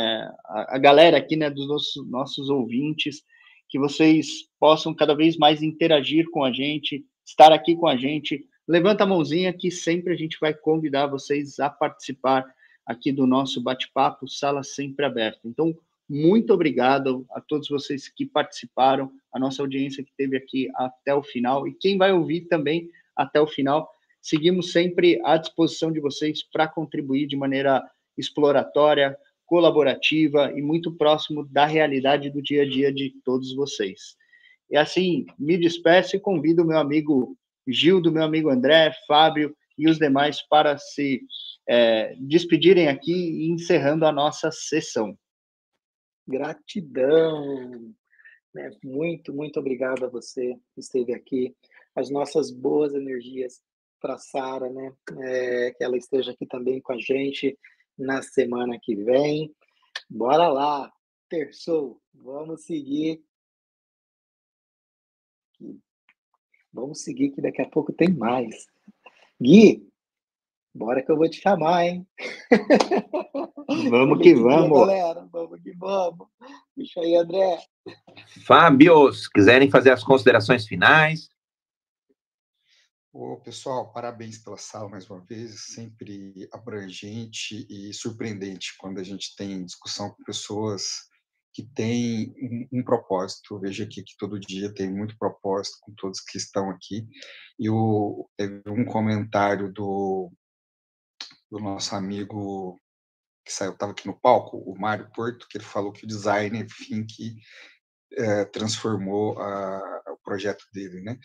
a, a, galera aqui, né, dos nossos, nossos ouvintes, que vocês possam cada vez mais interagir com a gente, estar aqui com a gente. Levanta a mãozinha que sempre a gente vai convidar vocês a participar aqui do nosso bate-papo, sala sempre aberta. Então, muito obrigado a todos vocês que participaram, a nossa audiência que teve aqui até o final e quem vai ouvir também até o final. Seguimos sempre à disposição de vocês para contribuir de maneira exploratória, colaborativa e muito próximo da realidade do dia a dia de todos vocês. E assim, me despeço e convido o meu amigo Gil, do meu amigo André, Fábio e os demais para se é, despedirem aqui, encerrando a nossa sessão. Gratidão. Né? Muito, muito obrigado a você que esteve aqui. As nossas boas energias para Sara, né? É, que ela esteja aqui também com a gente na semana que vem. Bora lá, terçou, vamos seguir. Vamos seguir que daqui a pouco tem mais. Gui, bora que eu vou te chamar, hein? Vamos que vamos. Galera, vamos que vamos. Deixa aí, André. Fábio, se quiserem fazer as considerações finais. Ô, pessoal, parabéns pela sala mais uma vez, sempre abrangente e surpreendente quando a gente tem discussão com pessoas que têm um, um propósito. Eu vejo aqui que todo dia tem muito propósito com todos que estão aqui. E o, teve um comentário do, do nosso amigo que saiu, estava aqui no palco, o Mário Porto, que ele falou que o designer Fink é, transformou a, o projeto dele, né?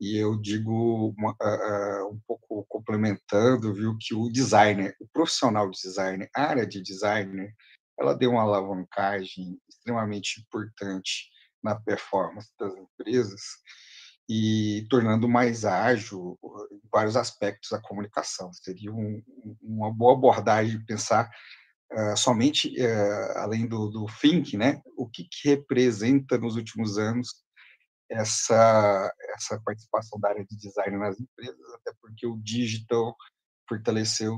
E eu digo uma, uh, um pouco complementando, viu, que o designer, o profissional de designer, a área de designer, ela deu uma alavancagem extremamente importante na performance das empresas e tornando mais ágil em vários aspectos a comunicação. Seria um, uma boa abordagem pensar uh, somente, uh, além do, do think, né, o que, que representa nos últimos anos essa, essa participação da área de design nas empresas, até porque o digital fortaleceu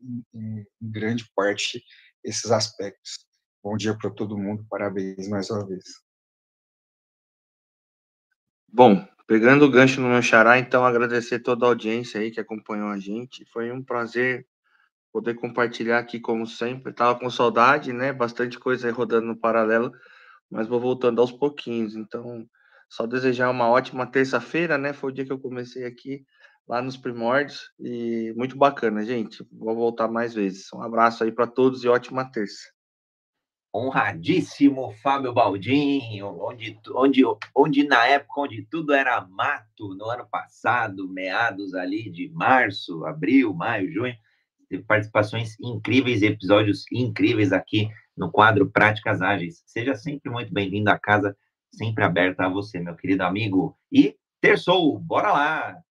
em, em grande parte esses aspectos. Bom dia para todo mundo, parabéns mais uma vez. Bom, pegando o gancho no meu xará, então agradecer toda a audiência aí que acompanhou a gente. Foi um prazer poder compartilhar aqui, como sempre. Estava com saudade, né? Bastante coisa aí rodando no paralelo, mas vou voltando aos pouquinhos. Então, só desejar uma ótima terça-feira, né? Foi o dia que eu comecei aqui, lá nos primórdios, e muito bacana, gente. Vou voltar mais vezes. Um abraço aí para todos e ótima terça. Honradíssimo Fábio Baldinho, onde, onde, onde na época onde tudo era mato, no ano passado, meados ali de março, abril, maio, junho, teve participações incríveis, episódios incríveis aqui no quadro Práticas Ágeis. Seja sempre muito bem-vindo à casa sempre aberta a você, meu querido amigo. E terçou, bora lá!